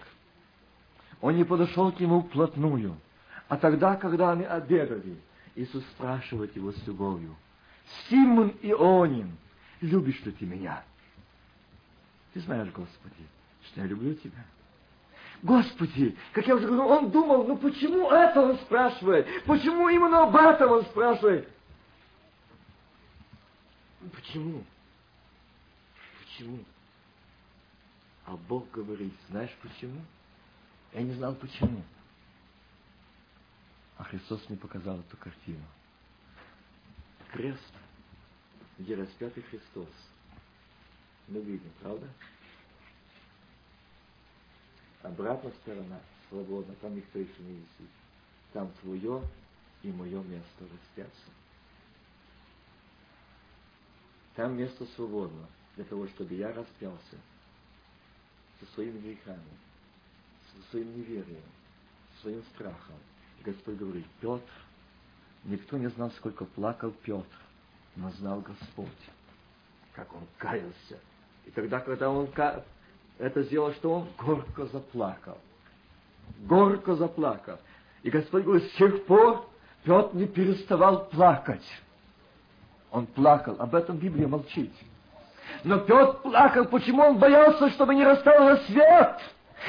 Он не подошел к нему вплотную. А тогда, когда они обедали, Иисус спрашивает его с любовью. Симон Ионин, любишь ли ты меня? Ты знаешь, Господи, что я люблю тебя. Господи, как я уже говорил, он думал, ну почему это он спрашивает? Почему именно об этом он спрашивает? Почему? Почему? А Бог говорит, знаешь почему? Я не знал почему. А Христос мне показал эту картину. Крест, где распятый Христос. Мы видим, правда? Обратная сторона свободна, там никто еще не висит. Там твое и мое место распятся. Там место свободно для того, чтобы я распялся со своими грехами, со своим неверием, своим страхом. И Господь говорит, Петр, никто не знал, сколько плакал Петр, но знал Господь, как он каялся. И тогда, когда он это сделал, что он горько заплакал. Горько заплакал. И Господь говорит, с тех пор Петр не переставал плакать. Он плакал. Об этом Библия молчит. Но Петр плакал. Почему он боялся, чтобы не расстал свет?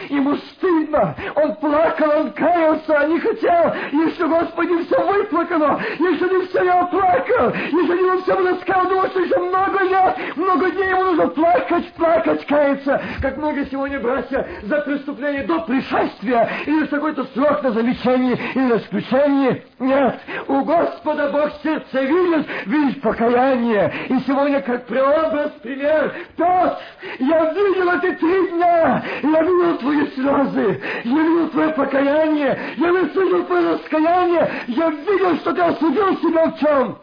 Ему стыдно. Он плакал, он каялся, а не хотел. Если, Господи, все выплакано, если не все я оплакал, если не все рассказал, думал, что еще много лет, много дней ему нужно плакать, плакать, каяться. Как много сегодня, братья, за преступление до пришествия, или за какой-то срок на замечание, или на исключение. Нет, у Господа Бог сердце видит, видит покаяние. И сегодня, как прообраз, пример, тот, я видел эти три дня, я видел твои слезы, я видел твое покаяние, я видел твое раскаяние, я видел, что ты осудил себя в чем.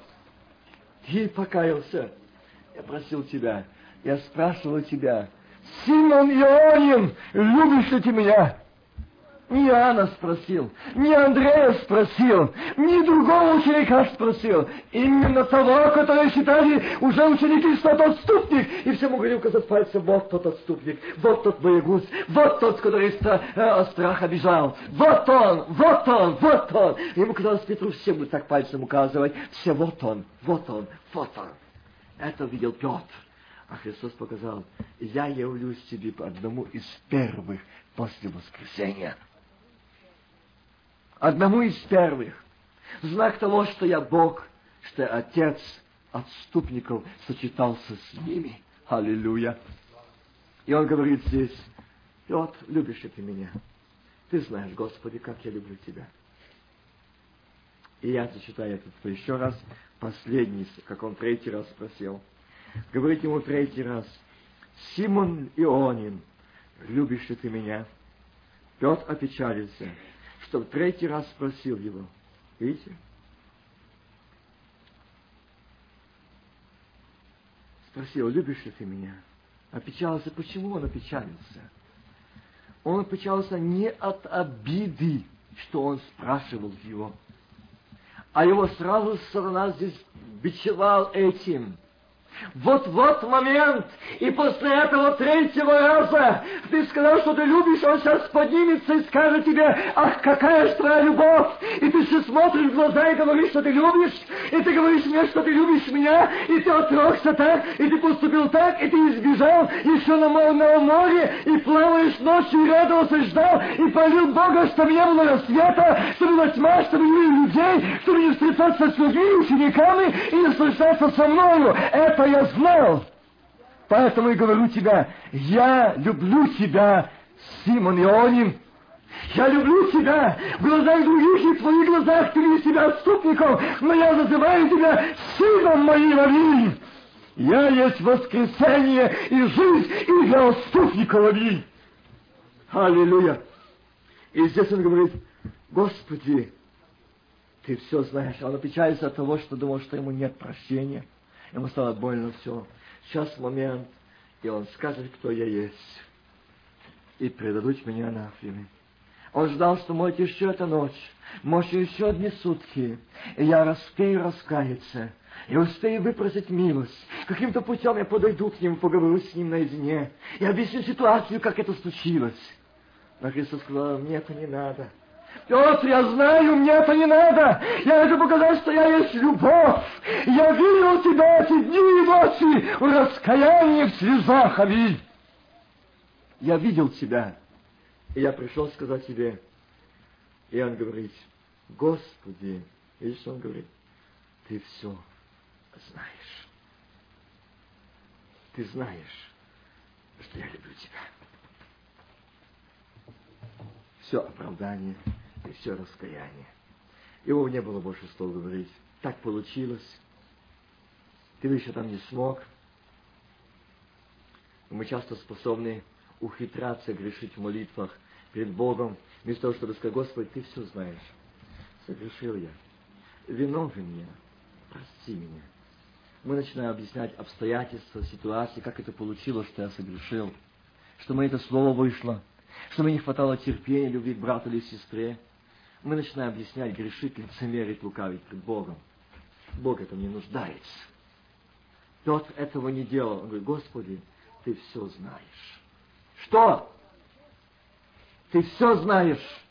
Ты покаялся. Я просил тебя, я спрашивал тебя, Симон Ионин, любишь ли ты меня? Не Иоанна спросил, не Андрея спросил, не другого ученика спросил. Именно того, который считали уже ученики, что тот отступник. И всему говорил указать пальцем, вот тот отступник, вот тот боегуз, вот тот, который стра э, страх обижал. Вот он, вот он, вот он. Ему казалось, Петру все будет так пальцем указывать. Все, вот он, вот он, вот он. Это видел Петр. А Христос показал, я явлюсь тебе по одному из первых после воскресения одному из первых. Знак того, что я Бог, что я Отец отступников сочетался с ними. Аллилуйя. И он говорит здесь, Петр, любишь ли ты меня? Ты знаешь, Господи, как я люблю тебя. И я зачитаю этот еще раз, последний, как он третий раз спросил. Говорит ему третий раз, «Симон Ионин, любишь ли ты меня?» Петр опечалился, что в третий раз спросил его. Видите? Спросил, любишь ли ты меня? Опечалился. Почему он опечалился? Он опечалился не от обиды, что он спрашивал его, а его сразу сторона здесь бичевал этим – вот-вот момент, и после этого третьего раза ты сказал, что ты любишь, он сейчас поднимется и скажет тебе, ах, какая же твоя любовь, и ты все смотришь в глаза и говоришь, что ты любишь, и ты говоришь мне, что ты любишь меня, и ты отрекся так, и ты поступил так, и ты избежал еще на, на море, и плаваешь ночью, и радовался, ждал, и полил Бога, чтобы не было рассвета, чтобы была тьма, чтобы не было людей, чтобы не встречаться с людьми, учениками, и не встречаться со мною. Это я знал. Поэтому и говорю тебя, я люблю тебя, Симон Ионин. Я люблю тебя в глазах других и в твоих глазах ты видишь себя отступником, но я называю тебя сыном моим Аминь. Я есть воскресение и жизнь и для отступников Аминь. Аллилуйя. И здесь он говорит, Господи, ты все знаешь. Он опечалится от того, что думал, что ему нет прощения. Ему стало больно все. Сейчас момент, и он скажет, кто я есть. И предадут меня анафеме. Он ждал, что может еще эта ночь, может еще одни сутки, и я успею раскаяться, и успею выпросить милость. Каким-то путем я подойду к нему, поговорю с ним наедине, и объясню ситуацию, как это случилось. Но Христос сказал, мне это не надо. Петр, я знаю, мне это не надо. Я хочу показать, что я есть любовь. Я видел тебя эти дни и ночи в раскаянии, в слезах, Аминь. Я видел тебя. И я пришел сказать тебе. И он говорит, Господи, видишь, что он говорит? Ты все знаешь. Ты знаешь, что я люблю тебя. Все оправдание и все раскаяние. Его не было больше слов говорить. Так получилось. Ты еще там не смог. Мы часто способны ухитряться, грешить в молитвах перед Богом, вместо того, чтобы сказать, Господи, Ты все знаешь. Согрешил я. Виновен я. Прости меня. Мы начинаем объяснять обстоятельства, ситуации, как это получилось, что я согрешил, что мне это слово вышло, что мне не хватало терпения, любви к брату или сестре, мы начинаем объяснять, грешить, лицемерить, лукавить пред Богом. Бог это не нуждается. Петр этого не делал. Он говорит, Господи, Ты все знаешь. Что? Ты все знаешь.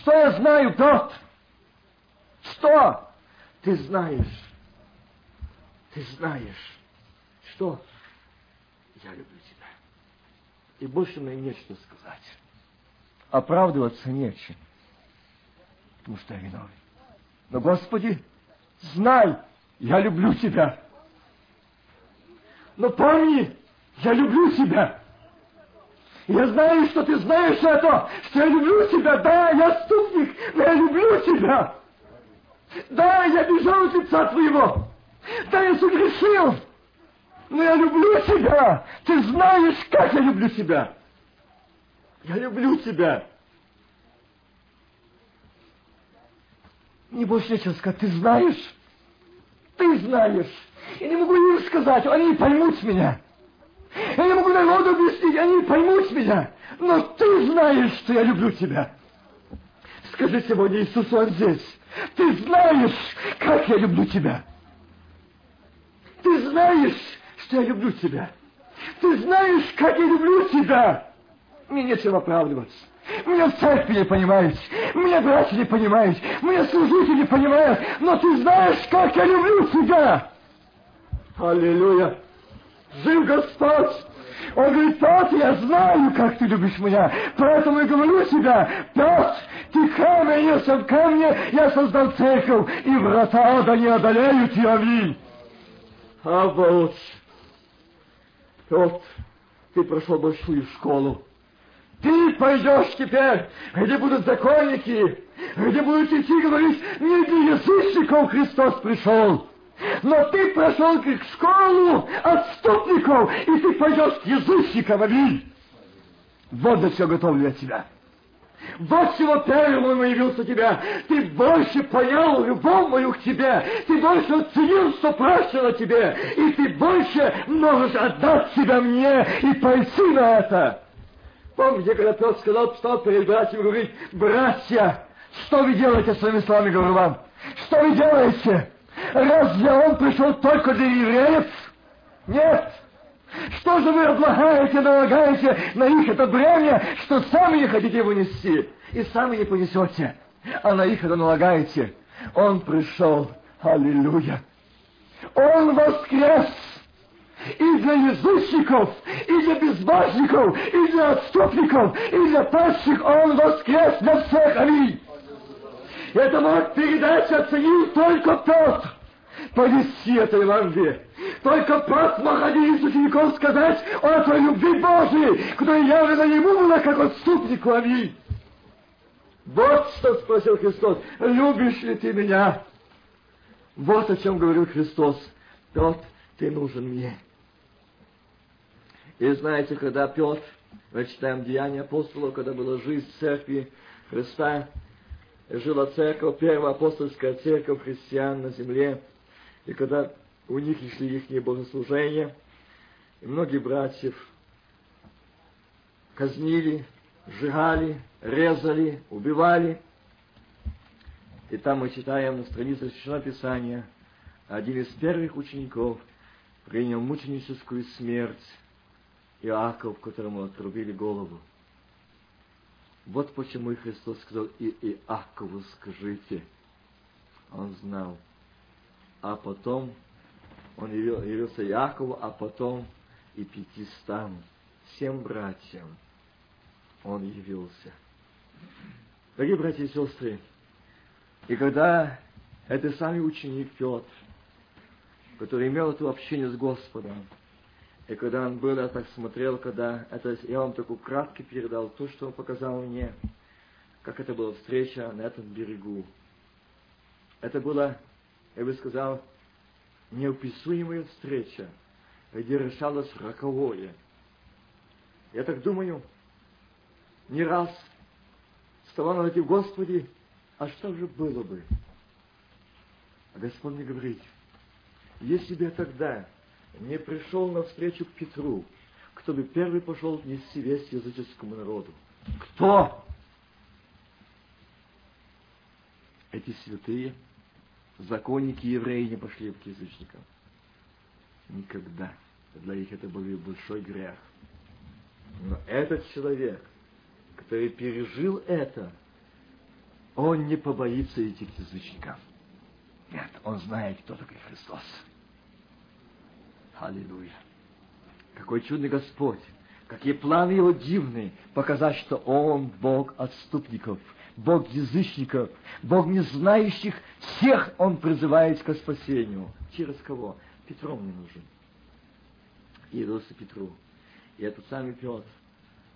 Что я знаю, Петр? Что? Ты знаешь. Ты знаешь. Что? Я люблю тебя. И больше мне нечего сказать. Оправдываться нечем потому что я виновен. Но, Господи, знай, я люблю Тебя. Но помни, я люблю Тебя. Я знаю, что Ты знаешь это, что я люблю Тебя. Да, я ступник, но я люблю Тебя. Да, я бежал от лица Твоего. Да, я согрешил. Но я люблю Тебя. Ты знаешь, как я люблю Тебя. Я люблю Тебя. Не больше нечего сказать. Ты знаешь? Ты знаешь. Я не могу им сказать, они не поймут меня. Я не могу народу объяснить, они не поймут меня. Но ты знаешь, что я люблю тебя. Скажи сегодня Иисусу, он здесь. Ты знаешь, как я люблю тебя. Ты знаешь, что я люблю тебя. Ты знаешь, как я люблю тебя. Мне нечего оправдываться. Меня церкви не понимаете, меня братья не понимают, меня служители понимают, но ты знаешь, как я люблю тебя. Аллилуйя. Жив Господь. Он говорит, Петр, я знаю, как ты любишь меня, поэтому я говорю тебя, Петр, ты камень, я сам камне, я создал церковь, и врата ада не одолеют, и аминь. А вот, Петр, ты прошел большую школу, Ты пойдешь теперь, где будут законники, где будут идти говорить, не для язычников Христос пришел, но ты прошел к школу отступников, и ты пойдешь к язычникам, аминь. Вот за все готовлю я тебя. Вот чего первому явился тебя. Ты больше понял любовь мою к тебе. Ты больше оценил, что прощено тебе. И ты больше можешь отдать себя мне и пойти на это. Помните, когда Петр сказал, встал перед братьями и говорит, братья, что вы делаете своими словами, говорю вам? Что вы делаете? Разве он пришел только для евреев? Нет. Что же вы облагаете, налагаете на них это бремя, что сами не хотите его нести, и сами не понесете, а на них это налагаете? Он пришел, аллилуйя. Он воскрес и для язычников, и для безбожников, и для отступников, и для пасчих Он воскрес для всех, аминь. Это мог передать, оценил только Петр повести это Евангелие. Только мог один из учеников сказать о той любви Божией, которая явлена ему была как отступнику. Аминь. Вот что спросил Христос. Любишь ли ты меня? Вот о чем говорил Христос. Петр, ты нужен мне. И знаете, когда Петр, мы читаем Деяния апостолов, когда была жизнь церкви Христа, жила церковь, первая апостольская церковь христиан на земле, и когда у них шли их богослужения, и многие братьев казнили, сжигали, резали, убивали. И там мы читаем на странице Священного Писания, один из первых учеников принял мученическую смерть, Иаков, которому отрубили голову. Вот почему и Христос сказал, и Иакову скажите. Он знал, а потом он явился Якову, а потом и пятистам, всем братьям он явился. Дорогие братья и сестры, и когда этот самый ученик Петр, который имел это общение с Господом, и когда он был, я так смотрел, когда это, я вам только кратко передал то, что он показал мне, как это была встреча на этом берегу. Это было я бы сказал, неописуемая встреча, где решалось роковое. Я так думаю, не раз вставал на эти Господи, а что же было бы? А Господь мне говорит, если бы я тогда не пришел навстречу к Петру, кто бы первый пошел нести весть языческому народу? Кто? Эти святые – законники евреи не пошли к язычникам. Никогда. Для них это был большой грех. Но этот человек, который пережил это, он не побоится идти к язычникам. Нет, он знает, кто такой Христос. Аллилуйя. Какой чудный Господь. Какие планы его дивные, показать, что он Бог отступников, Бог язычников, Бог не знающих, всех Он призывает к спасению. Через кого? Петром не нужен. Явился Петру. И этот самый Петр,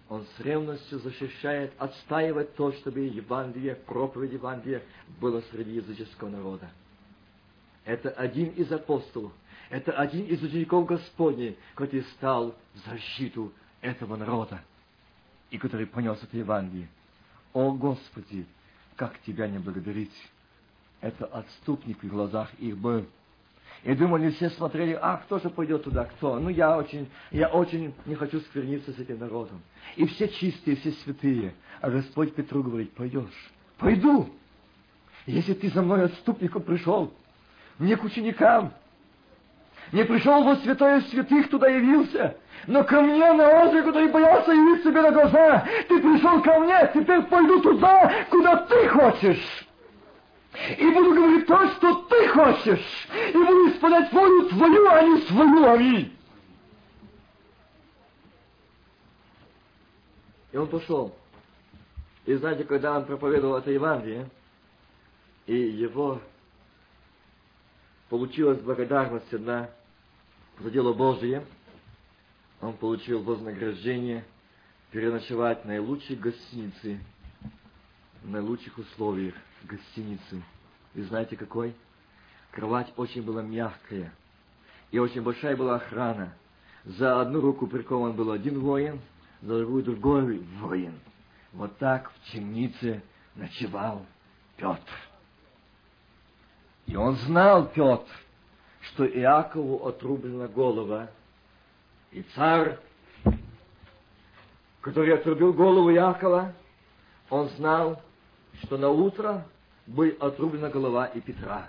он с ревностью защищает, отстаивает то, чтобы Евангелие, проповедь Евангелия было среди языческого народа. Это один из апостолов, это один из учеников Господней, который стал в защиту этого народа и который понес это Евангелие. О Господи, как Тебя не благодарить! Это отступник в глазах их был. И думали, все смотрели, а кто же пойдет туда, кто? Ну, я очень, я очень не хочу скверниться с этим народом. И все чистые, все святые. А Господь Петру говорит, пойдешь? Пойду. Если ты за мной отступником пришел, не к ученикам, не пришел во святое святых, туда явился, но ко мне на озере, куда и боялся явить себе на глаза. Ты пришел ко мне, теперь пойду туда, куда ты хочешь. И буду говорить то, что ты хочешь. И буду исполнять волю твою, а не свою. Аминь. И он пошел. И знаете, когда он проповедовал это Евангелие, и его получилась благодарность одна за дело Божие, он получил вознаграждение переночевать в наилучшей гостинице, в наилучших условиях гостиницы. И знаете какой? Кровать очень была мягкая, и очень большая была охрана. За одну руку прикован был один воин, за другую другой воин. Вот так в темнице ночевал Петр. И он знал, Петр, что Иакову отрублена голова. И царь, который отрубил голову Иакова, он знал, что на утро будет отрублена голова и Петра.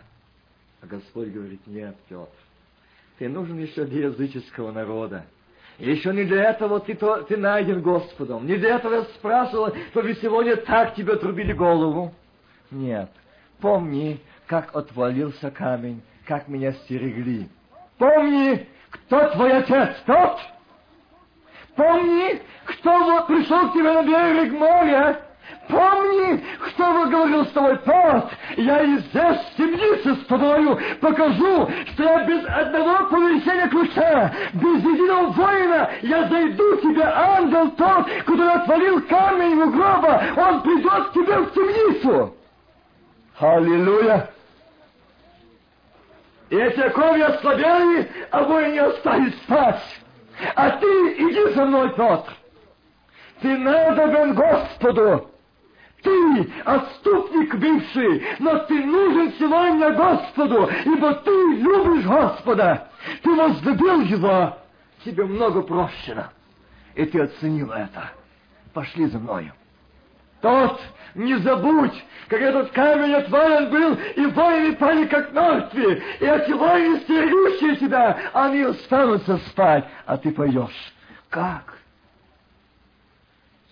А Господь говорит, нет, Петр, ты нужен еще для языческого народа. Еще не для этого ты, то, ты найден Господом. Не для этого я спрашивал, то ведь сегодня так тебе отрубили голову. Нет. Помни, как отвалился камень, как меня стерегли. Помни, кто твой отец, тот? Помни, кто пришел к тебе на берег моря, Помни, что вы говорил с тобой, Пот, я и здесь в темнице с тобою покажу, что я без одного повещения ключа, без единого воина, я зайду тебе, ангел тот, который отвалил камень у гроба, он придет к тебе в темницу. Аллилуйя! И эти оковы ослабели, а воины остались спать. А ты иди за мной, Петр. Ты надобен Господу. Ты отступник бывший, но ты нужен сегодня Господу, ибо ты любишь Господа. Ты возлюбил Его, тебе много прощено. И ты оценил это. Пошли за мною. Тот, не забудь, как этот камень отвален был, и воины пали как мертвые, и эти воины, стерегущие тебя, они останутся спать, а ты поешь. Как?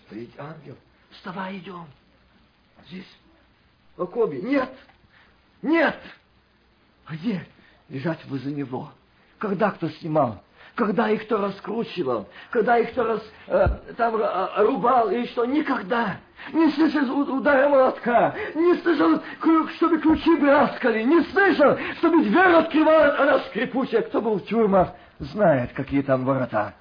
Стоит ангел. Вставай, идем. Здесь, в окопе. Нет, нет. А где лежать возле него? Когда кто снимал? Когда их кто раскручивал? Когда их кто раз, э, там э, рубал или что? Никогда. Не слышал удара молотка, не слышал, чтобы ключи браскали, не слышал, чтобы дверь открывалась, она скрипучая. Кто был в тюрьмах, знает, какие там ворота.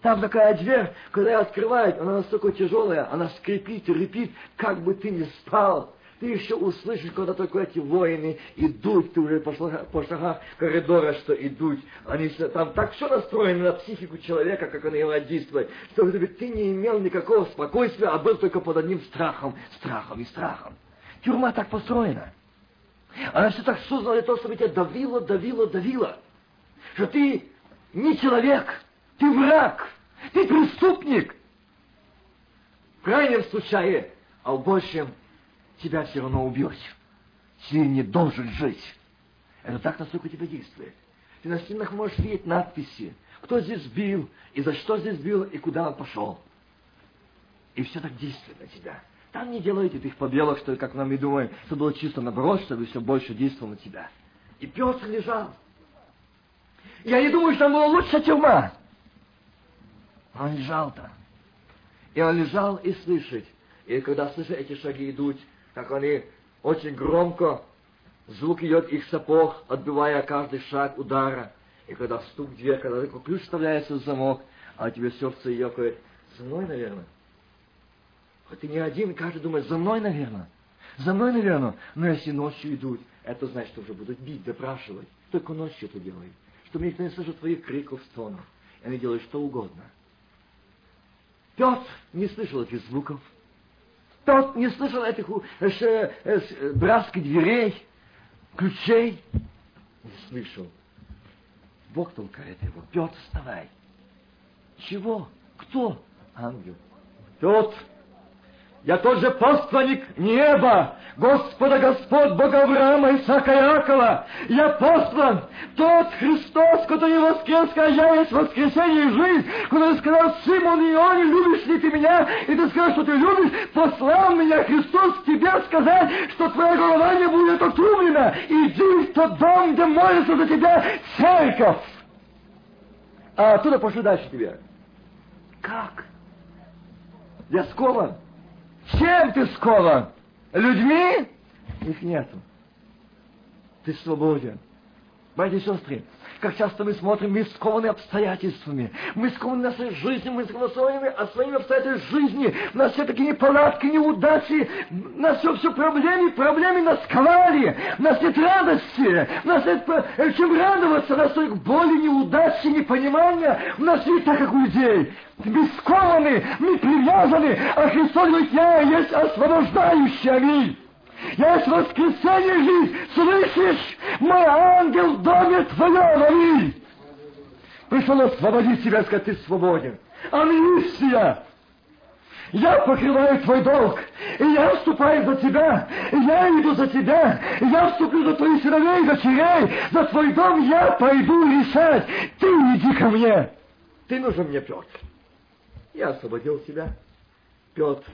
Там такая дверь, когда ее открывают, она настолько тяжелая, она скрипит и репит, как бы ты ни спал. Ты еще услышишь, когда только эти воины идут, ты уже по по шагах коридора, что идут. Они там так все настроено на психику человека, как он его действует, чтобы ты не имел никакого спокойствия, а был только под одним страхом, страхом и страхом. Тюрьма так построена. Она все так создана для того, чтобы тебя давило, давило, давило. Что ты не человек, ты враг, ты преступник. В крайнем случае, а в большем тебя все равно убьют. Ты не должен жить. Это так настолько тебя действует. Ты на стенах можешь видеть надписи, кто здесь бил, и за что здесь бил, и куда он пошел. И все так действует на тебя. Там не делайте этих побелок, что, как нам и думаем, что было чисто наоборот, чтобы все больше действовало на тебя. И Петр лежал. Я не думаю, что там была лучшая тюрьма. Он лежал-то. И он лежал и слышит. И когда слышит, эти шаги идут, как они очень громко, звук идет их сапог, отбивая каждый шаг удара. И когда стук в дверь, когда такой ключ вставляется в замок, а тебе сердце ёкает, за мной, наверное. Хоть ты не один, каждый думает, за мной, наверное. За мной, наверное. Но если ночью идут, это значит, что уже будут бить, допрашивать. Только ночью это делают. Чтобы никто не слышал твоих криков, стонов. И они делают что угодно. Петр не слышал этих звуков. Тот не слышал этих э, э, э, браски дверей, ключей. Не слышал. Бог толкает его. Петр, вставай. Чего? Кто? Ангел. Тот я тот же посланник неба, Господа Господь, Бога Авраама, Исаака и Иакова. Я послан, тот Христос, который воскрес, а я есть воскресение и жизнь, который сказал, Симон Ионе, любишь ли ты меня? И ты сказал, что ты любишь, послал меня Христос тебе сказать, что твоя голова не будет отрублена. Иди в тот дом, где молится за тебя церковь. А оттуда пошлю дальше тебе. Как? Я скован. Чем ты скован? Людьми? Их нету. Ты свободен. Братья и сестры, Как часто мы смотрим, мы скованы обстоятельствами. Мы скованы нашей жизнью, мы скованы своими обстоятельствами жизни. У нас все такие неполадки, неудачи. У нас все, все проблемы, проблемы нас сковали. У нас нет радости. У нас нет э, чем радоваться. У нас только боли, неудачи, непонимания. У нас не так, как у людей. Мы скованы, мы привязаны. А Христос говорит, я есть освобождающий. Аминь. Есть воскресенье жизнь. Слышишь? Мой ангел в доме твоем. Аминь. Пришел освободить тебя, сказать, ты свободен. Амнистия. Я покрываю твой долг, и я вступаю за тебя, и я иду за тебя, и я вступлю за твоих сыновей дочерей, за твой дом я пойду решать. Ты иди ко мне. Ты нужен мне, Петр. Я освободил тебя. Петр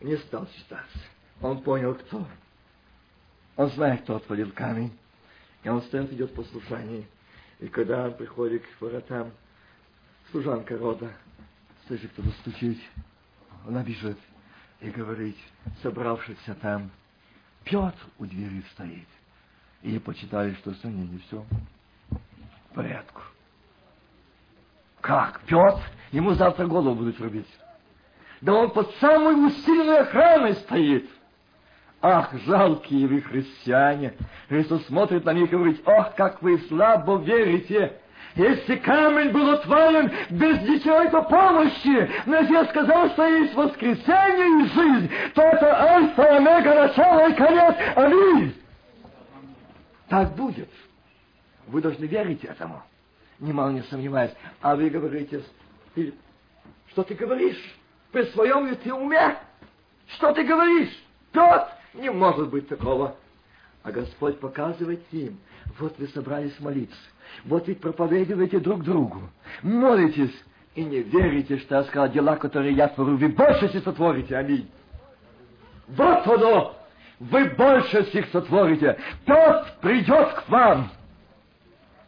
не стал считаться. Он понял, кто. Он знает, кто отвалил камень. И он стоит, идет в послушании. И когда он приходит к воротам, служанка рода, слышит, кто-то стучит, она бежит и говорит, собравшийся там, Петр у двери стоит. И почитали, что с ним не все в порядку. Как? Петр? Ему завтра голову будут рубить. Да он под самой усиленной охраной стоит. Ах, жалкие вы христиане! Христос смотрит на них и говорит, ох, как вы слабо верите! Если камень был отвален без ничего помощи, но если я сказал, что есть воскресенье и жизнь, то это альфа, омега, начало и конец. Аминь! Так будет. Вы должны верить этому. Немало не сомневаюсь. А вы говорите, что ты говоришь? При своем ли ты уме? Что ты говоришь? Петр, не может быть такого. А Господь показывает им, вот вы собрались молиться, вот вы проповедуете друг другу, молитесь, и не верите, что я сказал дела, которые я творю, вы больше всех сотворите, аминь. Вот оно! Вы больше всех сотворите. Тот придет к вам.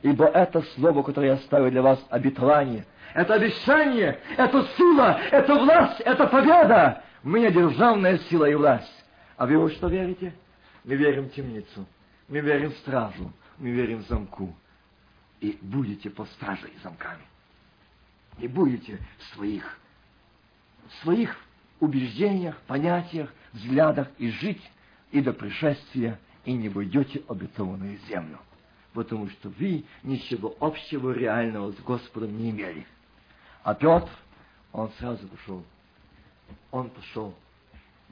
Ибо это слово, которое я оставил для вас, обетование, это обещание, это сила, это власть, это победа. У меня державная сила и власть. А вы во что верите? Мы верим в темницу, мы верим в стражу, мы верим в замку. И будете по страже и замками. И будете в своих, в своих убеждениях, понятиях, взглядах и жить и до пришествия, и не войдете обетованную землю. Потому что вы ничего общего реального с Господом не имели. А Петр, он сразу пошел. Он пошел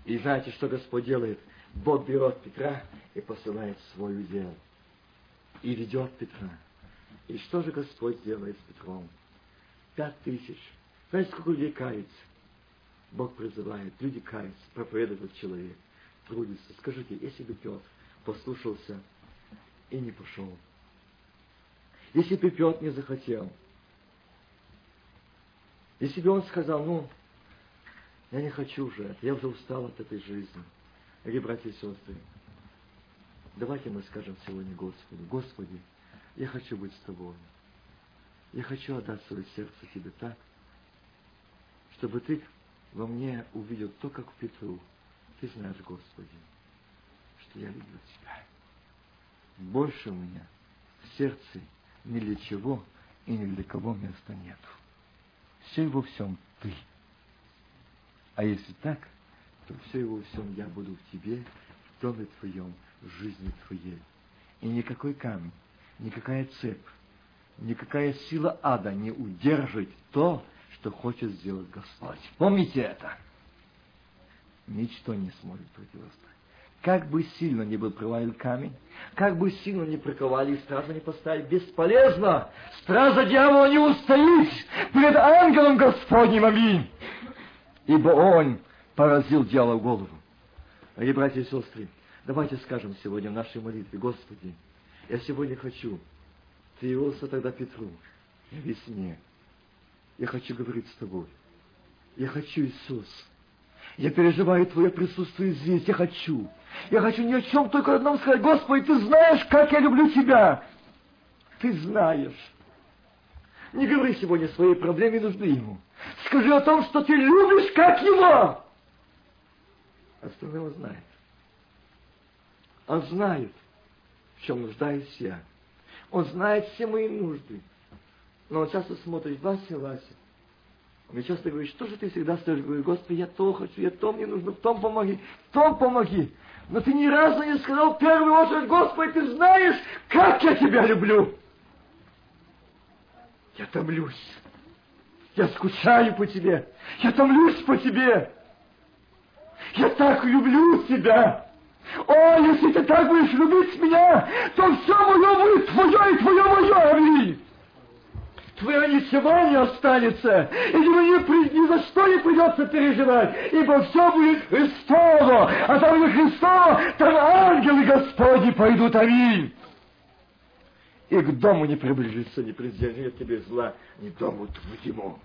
и знаете, что Господь делает? Бог берет Петра и посылает свой удел. И ведет Петра. И что же Господь делает с Петром? Пять тысяч. Знаете, сколько людей кается? Бог призывает, люди каются, проповедует человек, трудится. Скажите, если бы Петр послушался и не пошел, если бы Петр не захотел, если бы он сказал, ну, я не хочу уже это. Я уже устал от этой жизни. Дорогие братья и сестры, давайте мы скажем сегодня Господу, Господи, я хочу быть с Тобой. Я хочу отдать свое сердце Тебе так, чтобы Ты во мне увидел то, как в Петру. Ты знаешь, Господи, что я люблю Тебя. Больше у меня в сердце ни для чего и ни для кого места нету. Все и во всем Ты. А если так, то все во всем я буду в тебе, в доме твоем, в жизни твоей. И никакой камень, никакая цепь, никакая сила ада не удержит то, что хочет сделать Господь. Помните это. Ничто не сможет противостоять. Как бы сильно не был привален камень, как бы сильно не приковали и стражу не поставили, бесполезно. Стража дьявола не устоит перед ангелом Господним. Аминь ибо он поразил в голову. Мои братья и сестры, давайте скажем сегодня в нашей молитве, Господи, я сегодня хочу, Ты явился тогда Петру, в весне. Я хочу говорить с Тобой. Я хочу, Иисус. Я переживаю Твое присутствие здесь. Я хочу. Я хочу ни о чем только одном сказать. Господи, Ты знаешь, как я люблю Тебя. Ты знаешь. Не говори сегодня своей проблеме нужды Ему. Скажи о том, что ты любишь, как Его. Остальное он знает. Он знает, в чем нуждаюсь я. Он знает все мои нужды. Но он часто смотрит, Вася, Вася. Мне часто говорит, что же ты всегда стоишь? Говорю, Господи, я то хочу, я то мне нужно, в том помоги, в том помоги. Но ты ни разу не сказал в первую очередь, Господи, ты знаешь, как я тебя люблю. Я томлюсь. Я скучаю по тебе. Я томлюсь по тебе. Я так люблю тебя. О, если ты так будешь любить меня, то все мое будет твое и твое мое, аминь. Твое ничего не останется, и мне при, ни за что не придется переживать, ибо все будет Христово, а там где Христово, там ангелы Господни пойдут, аминь. И к дому не приближится, не приземлит тебе зла, ни дому твоему.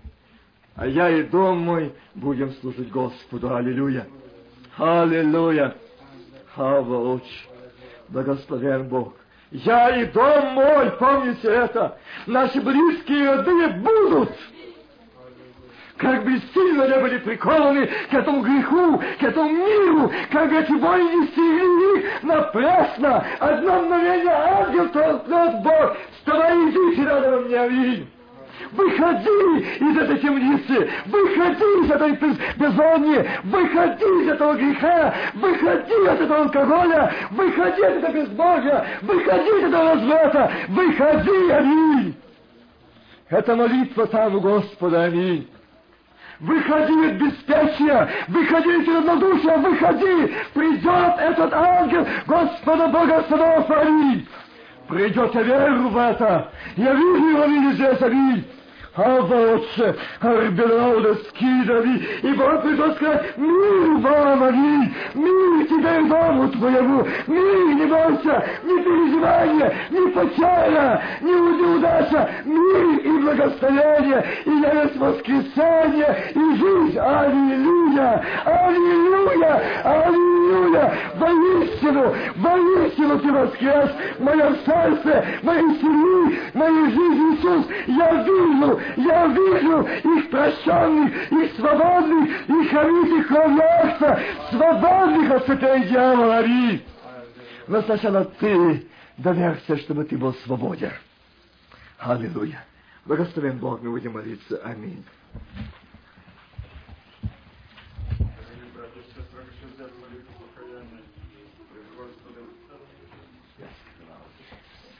А я и дом мой будем служить Господу, аллилуйя. Аллилуйя. Хава. Благословен Бог. Я и дом мой, помните это, наши близкие роды будут. Как бы сильно не были прикованы к этому греху, к этому миру, как эти войны стерили их напрасно. Одно мгновение ангел толкнет Бог, вставай, иди, рядом мне, аминь. Выходи из этой темницы! Выходи из этой бездонни! Выходи из этого греха! Выходи от этого алкоголя! Выходи от этого безбожия! Выходи из этого разврата! Выходи, аминь! Это молитва там Господа, аминь! Выходи из беспечия, выходи из выходи! Придет этот ангел Господа Бога Садов, аминь! Придет, я верю в это. Я вижу его везде, аминь. Ава, Отче, Арбелауда, Скидови, ибо он придет сказать, мир вам, аминь, мир тебе и дому твоему, мир, не бойся, ни переживания, ни потеря, ни неудача, мир и благословение, и есть воскресенье, и жизнь, аллилуйя, аллилуйя, аллилуйя, воистину, воистину ты воскрес, в моем сердце, моей семьи, моей жизни, Иисус, я вижу, я вижу их прощенных, их свободных, их кровью Акса, свободных от цепей дьявола, Ари. Но сначала ты доверься, чтобы ты был свободен. Аллилуйя. Благословен Бог, мы будем молиться. Аминь.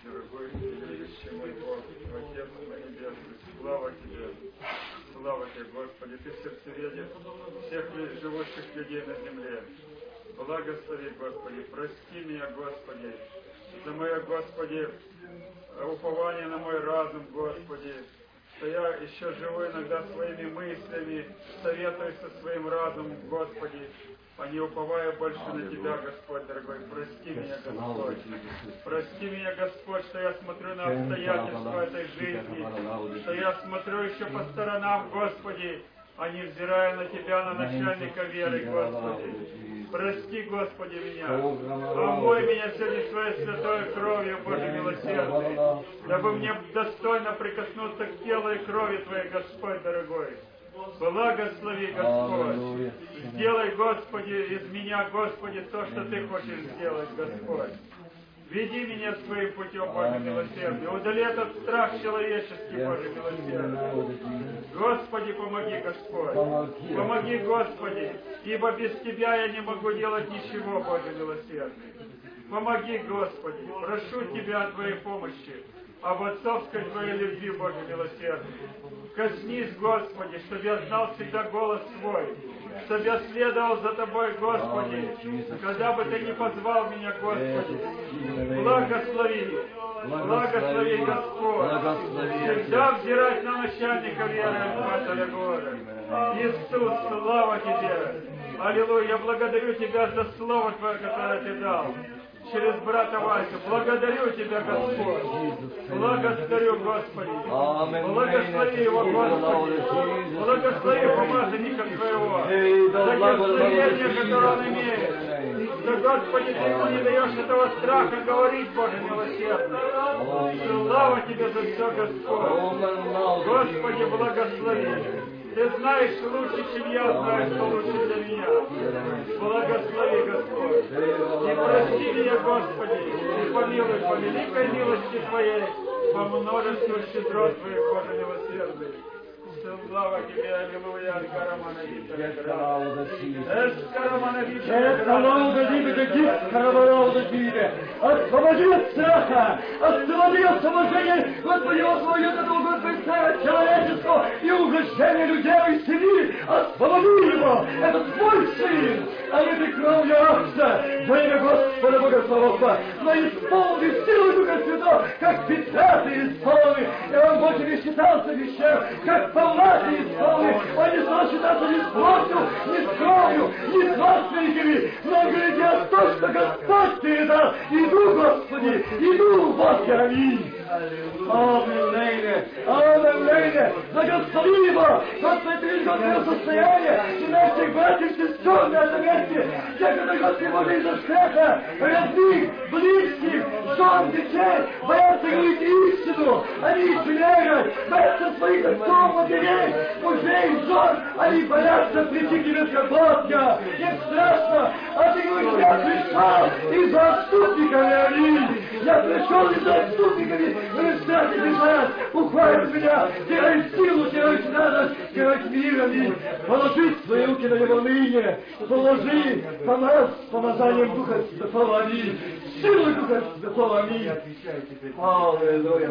Дорогой и мой Бог, Отец мой небесный, слава Тебе, Тебе, Господи, Ты сердцеведец всех живущих людей на земле. Благослови, Господи, прости меня, Господи, за мое, Господи, упование на мой разум, Господи, что я еще живу иногда своими мыслями, советуюсь со своим разумом, Господи, а не уповая больше на Тебя, Господь, дорогой. Прости меня, Господь. Прости меня, Господь, что я смотрю на обстоятельства этой жизни, что я смотрю еще по сторонам, Господи, а не взирая на Тебя, на начальника веры, Господи. Прости, Господи, меня. Омой меня сегодня Своей святой кровью, Боже милосердный, дабы мне достойно прикоснуться к телу и крови Твоей, Господь, дорогой. Благослови, Господь. Сделай, Господи, из меня, Господи, то, что Ты хочешь сделать, Господь. Веди меня своим путем, Боже милосердный. Удали этот страх человеческий, Боже милосердный. Господи, помоги, Господь. Помоги, Господи, ибо без Тебя я не могу делать ничего, Боже милосердный. Помоги, Господи. Прошу Тебя о Твоей помощи об отцовской Твоей любви, Боже милосердный. Коснись, Господи, чтобы я знал всегда голос Твой, чтобы я следовал за Тобой, Господи, когда бы Ты не позвал меня, Господи. Благослови, благослови, Господь, всегда взирать на начальника веры Императора города. Иисус, слава Тебе! Аллилуйя, я благодарю Тебя за Слово Твое, которое Ты дал через брата Васю. Благодарю Тебя, Господь. Благодарю, Господи. Благослови его, Господи. Благослови помазанника Твоего. За благословение, которое он имеет. Да, Господи, Ты ему не даешь этого страха говорить, Боже милосердный. Слава Тебе за все, Господь. Господи, благослови. Ты знаешь лучше, чем я знаю, что лучше для меня. Благослови, Господь. И прости Василия, Господи, и помилуй по великой милости Твоей, по множеству щедрот Твоих, Боже милосердный. Слава Тебе, Аллилуйя, Дивида. Освободи от страха, освободи от саможения, Господи, освободи от этого, Господи, царя человеческого и угрожения людей и семьи. Освободи его, это твой сын, а не ты кровью овца, во имя Господа Богослова, но исполни силу Духа Святого, как ты исполни, и он больше не считался вещам, как Павла ты исполни, он не стал считаться ни плотью, ни кровью, ни родственниками, но говорит, я то, что Господь тебе дал, иду, Господи, иду, Господи, аминь. Аллилуйя! Аллилуйя! Благослови его! Господи, ты видишь состояние наших братьев и сестер на этом месте, тех, которые, Господи, Боже, из-за страха, родных, близких, жен, детей, боятся говорить истину, они изменяют, боятся своих отцов, матерей, мужей, жен, они боятся прийти к тебе свободно, им страшно, а ты говоришь, я пришел из-за! Я пришел из-за и бежать, ухватит меня, теряй силу, теряй радость, теряй мир, аминь. Положи свои руки на его ныне, положи, помаз помазанием Духа Святого, аминь. Силой Духа Святого, аминь. Аллилуйя.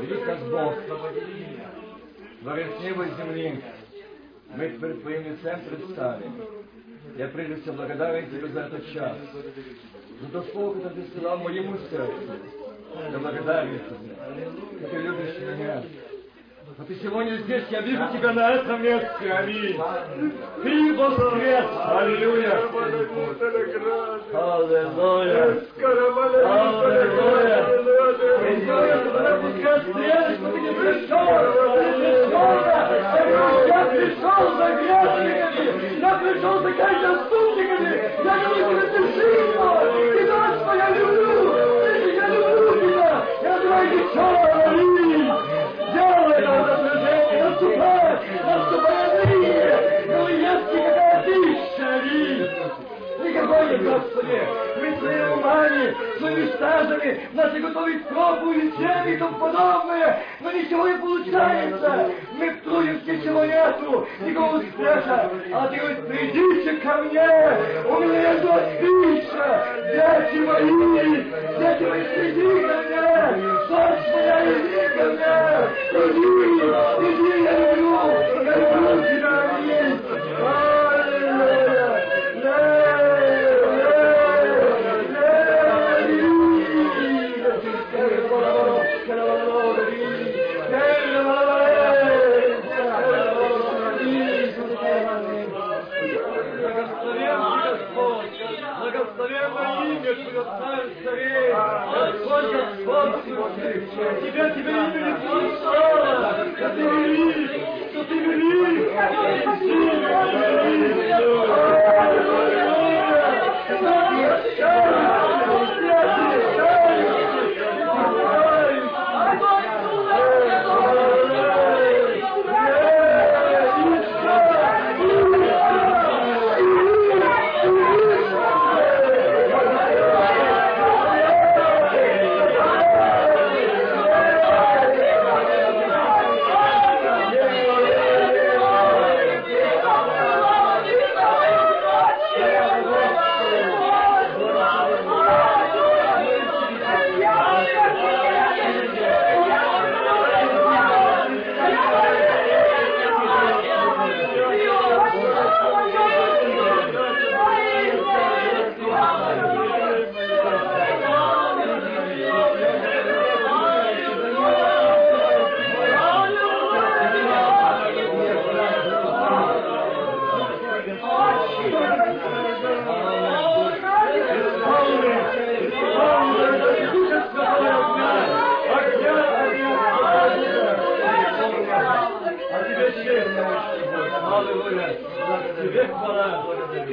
Велик как Бог, Творец неба и земли, мы перед Твоим лицем предстали. Я прежде всего благодарен Тебе за этот час, за то слово, которое Ты сказал моему сердцу. Я благодарен что Ты любишь меня. А Ты сегодня здесь, я вижу Тебя на этом месте, аминь. Ты воскрес, аллилуйя. Аллилуйя. Аллилуйя. Ты пускай свет, что ты не пришел. Я пришел за грешниками. Я пришел за каждым. Я говорю тебе, Нет, Господи! Мы своими умами, своими стажами, наши готовить проповеди, семьи и тому подобное, но ничего не получается. Мы трудимся, ничего нету, никакого успеха. А ты говоришь, придите ко мне, у меня есть пища, дети мои, дети мои, приди ко мне, дочь моя, иди ко мне, иди, иди, я люблю, я люблю тебя, Тебя, Тебя имя не слышало, что Ты велик, что Ты велик, что Ты велик,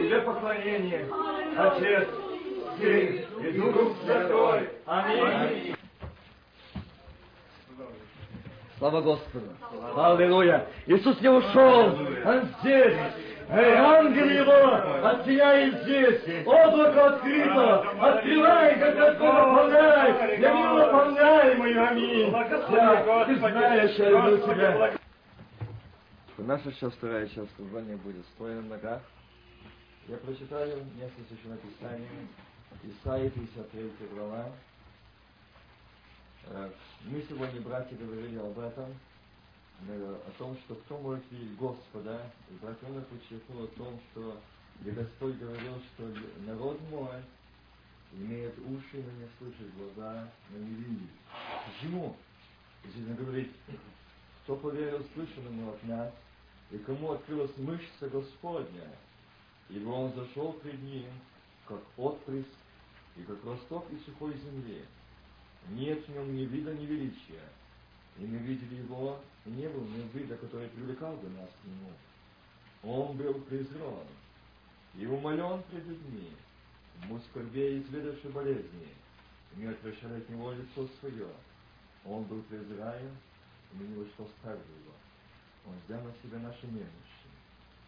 тебе поклонение, Отец, Сын и Дух Святой. Аминь. Слава Господу! Аллилуйя! Иисус не ушел! Он здесь! Эй, ангел его, отсияет здесь, облако открыто, открывай, как откуда наполняй, я мило наполняемый, аминь. Да, ты знаешь, я люблю тебя. Наша сейчас вторая часть служения будет стоя на ногах. Я прочитаю место Священного Писания, Исаия 53 глава. Э, Мы сегодня, братья, говорили об этом, э, о том, что кто может видеть Господа. И брат Ронов подчеркнул о том, что где Господь говорил, что народ мой имеет уши, но не слышит, глаза, но не видит. Почему? Здесь он говорит, кто поверил слышанному от нас, и кому открылась мышца Господня, ибо он зашел пред ним, как отпрыск и как росток из сухой земли. Нет в нем ни вида, ни величия. И мы видели его, и не был ни вида, который привлекал бы нас к нему. Он был презрен и умолен пред людьми, ему скорбей изведавши болезни, и мы отвращали от него лицо свое. Он был презираем, и мы во что ставили его. Он взял на себя наши немощи,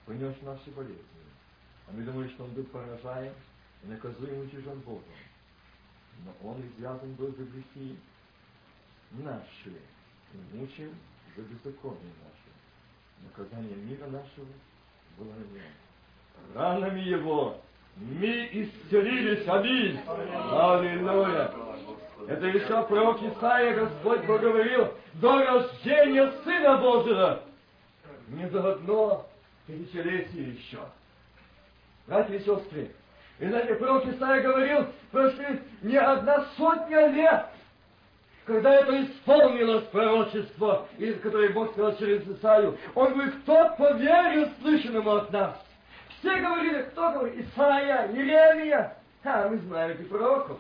понес наши болезни. А мы думали, что он был поражаем и наказуем утяжен Богом. Но он извязан был за грехи наши, и мучим за беззаконие наше. Наказание мира нашего было на нем. Ранами его мы исцелились, аминь. Аллилуйя. Это еще пророк Исаия Господь проговорил до рождения Сына Божьего. Не за одно тысячелетие еще. Братья и сестры, и знаете, пророк Исаия говорил, прошли не одна сотня лет, когда это исполнилось пророчество, которое Бог сказал через Исаию. Он говорит, кто поверил слышанному от нас? Все говорили, кто говорит? Исаия, Еремия. А, мы знаем этих пророков.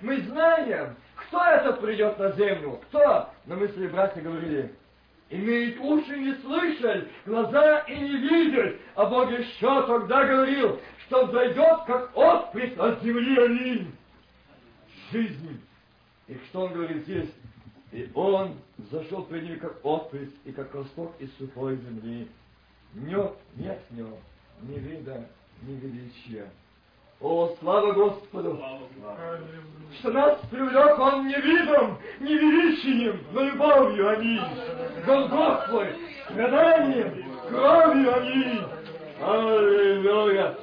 Мы знаем, кто это придет на землю. Кто? Но мы, свои братья, говорили, имеет уши не слышать, глаза и не видят. А Бог еще тогда говорил, что зайдет, как отпрыск от земли аминь. Жизнь. И что он говорит здесь? И он зашел пред ним, как отпрыск и как росток из сухой земли. Нет, нет в нем ни вида, ни величия. О, слава Господу! Что нас привлек Он не видом, не величием, но любовью, аминь. Голгофой, страданием, кровью, аминь. Аллилуйя.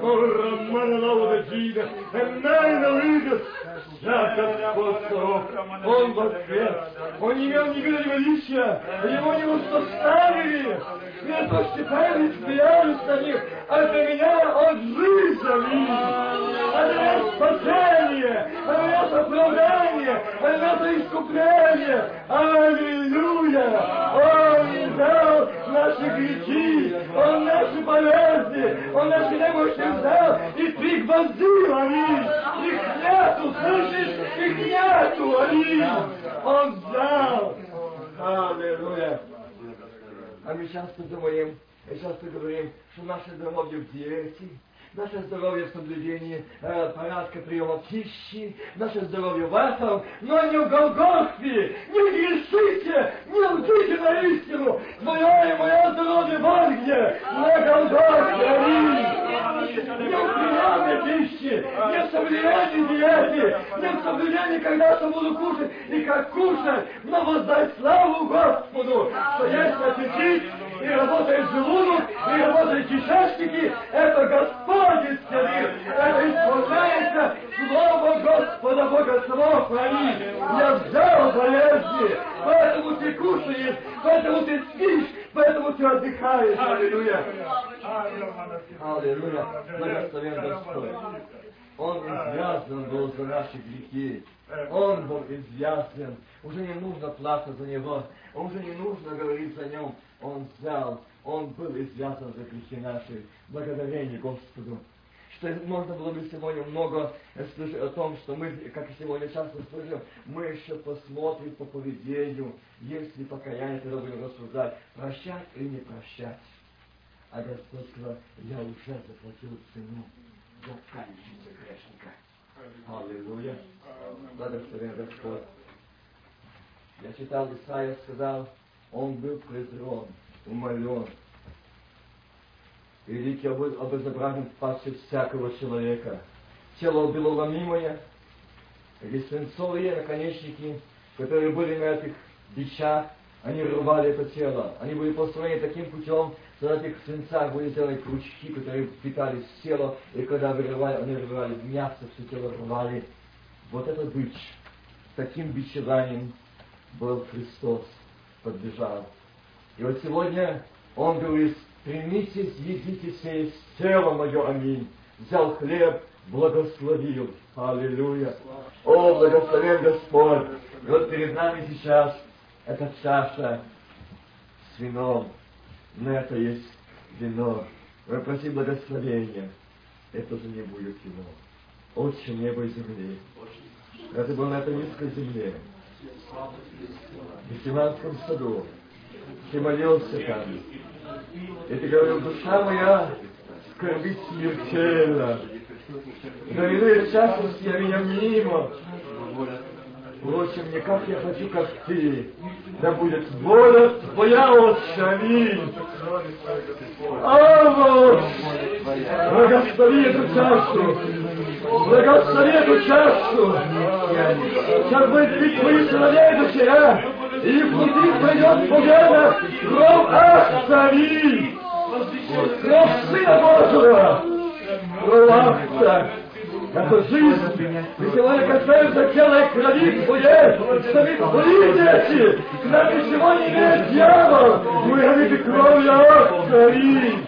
Романа нового Дида, Энайна выйдет, да, Господь сорок, Он воскрес, Он не имел ни вида, ни величия, Его не устаставили, не то считали, смеялись на них, а для меня Он жизнь, аминь. А для меня спасение, а для меня оправдание, а для меня искупление, аллилуйя. Он дал наши грехи, Он наши болезни, Он наши немощи взял и пригвоздил, аминь. Их нету, слышишь? Их нету, аминь. Он взял. Аллилуйя. А мы часто думаем, и часто говорим, что наше здоровье в диете, наше здоровье в соблюдении э, порядка приема пищи, наше здоровье в этом, но не в Голгофе, не грешите, не лгите на истину, твое и мое здоровье вот где, на Голгофе. Не в приеме пищи, не в соблюдении диеты, не в соблюдении, когда что буду кушать и как кушать, но воздать славу Господу, что есть аппетит, и работает желудок, и работают кишечники, это Господь исцелил, это исполняется Слово Господа Бога слов, аминь. Я взял болезни, поэтому ты кушаешь, поэтому ты спишь, поэтому ты отдыхаешь, аллилуйя. Аллилуйя, благословен Господь. Он извязан был за наши грехи. Он был извязан. Уже не нужно плакать за него. Уже не нужно говорить за нем. Он взял Он был извязан за грехи наши. Благодарение Господу. Что можно было бы сегодня много слышать о том, что мы, как и сегодня часто слышим, мы еще посмотрим по поведению, есть ли покаяние, тогда будем рассуждать, прощать или не прощать. А Господь сказал, я уже заплатил цену за кающегося грешника. Аллилуйя. Благословен Господь. Я читал, Исаия сказал, он был презрен, умолен. Великий об- обезображен спасший всякого человека. Тело было ломимое, или свинцовые наконечники, которые были на этих бичах, они рвали это тело. Они были построены таким путем, что на этих свинцах были сделаны крючки, которые впитались в тело, и когда вырывали, они вырывали мясо, все тело рвали. Вот этот бич, таким бичеванием был Христос, подбежал. И вот сегодня Он говорит, примитесь, едите сей тело мое, аминь. Взял хлеб, благословил. Аллилуйя. О, благословен Господь. И вот перед нами сейчас эта чаша с вином. На это есть вино. Мы просим благословения. Это же не будет вино. Отче неба и земли. Это было на этой низкой земле. В Гефсиманском саду. Ты молился там. И ты говорил, душа моя скорбит смертельно. Завидует частность я меня мимо. Впрочем, не как я хочу, как ты. Да будет воля твоя, Отче, аминь. Авось! Благослови эту чашу! Благослови эту чашу! Сейчас будет пить твои сыновей, дочеря! И внутри пройдет победа! Кровь Ахсави! Кровь Сына Божьего! Кровь Это жизнь! И сегодня касается тела и крови твоей, что твои дети, к нам ничего не имеет дьявол! Мы говорите кровью Ахсави!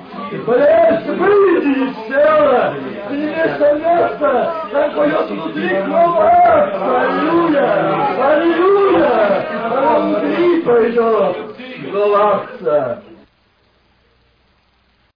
Боясь, выйди из тела! Ты не имеешь там места! Там поет внутри кровь! Аллилуйя! Аллилуйя! Она внутри пойдет! Ахса!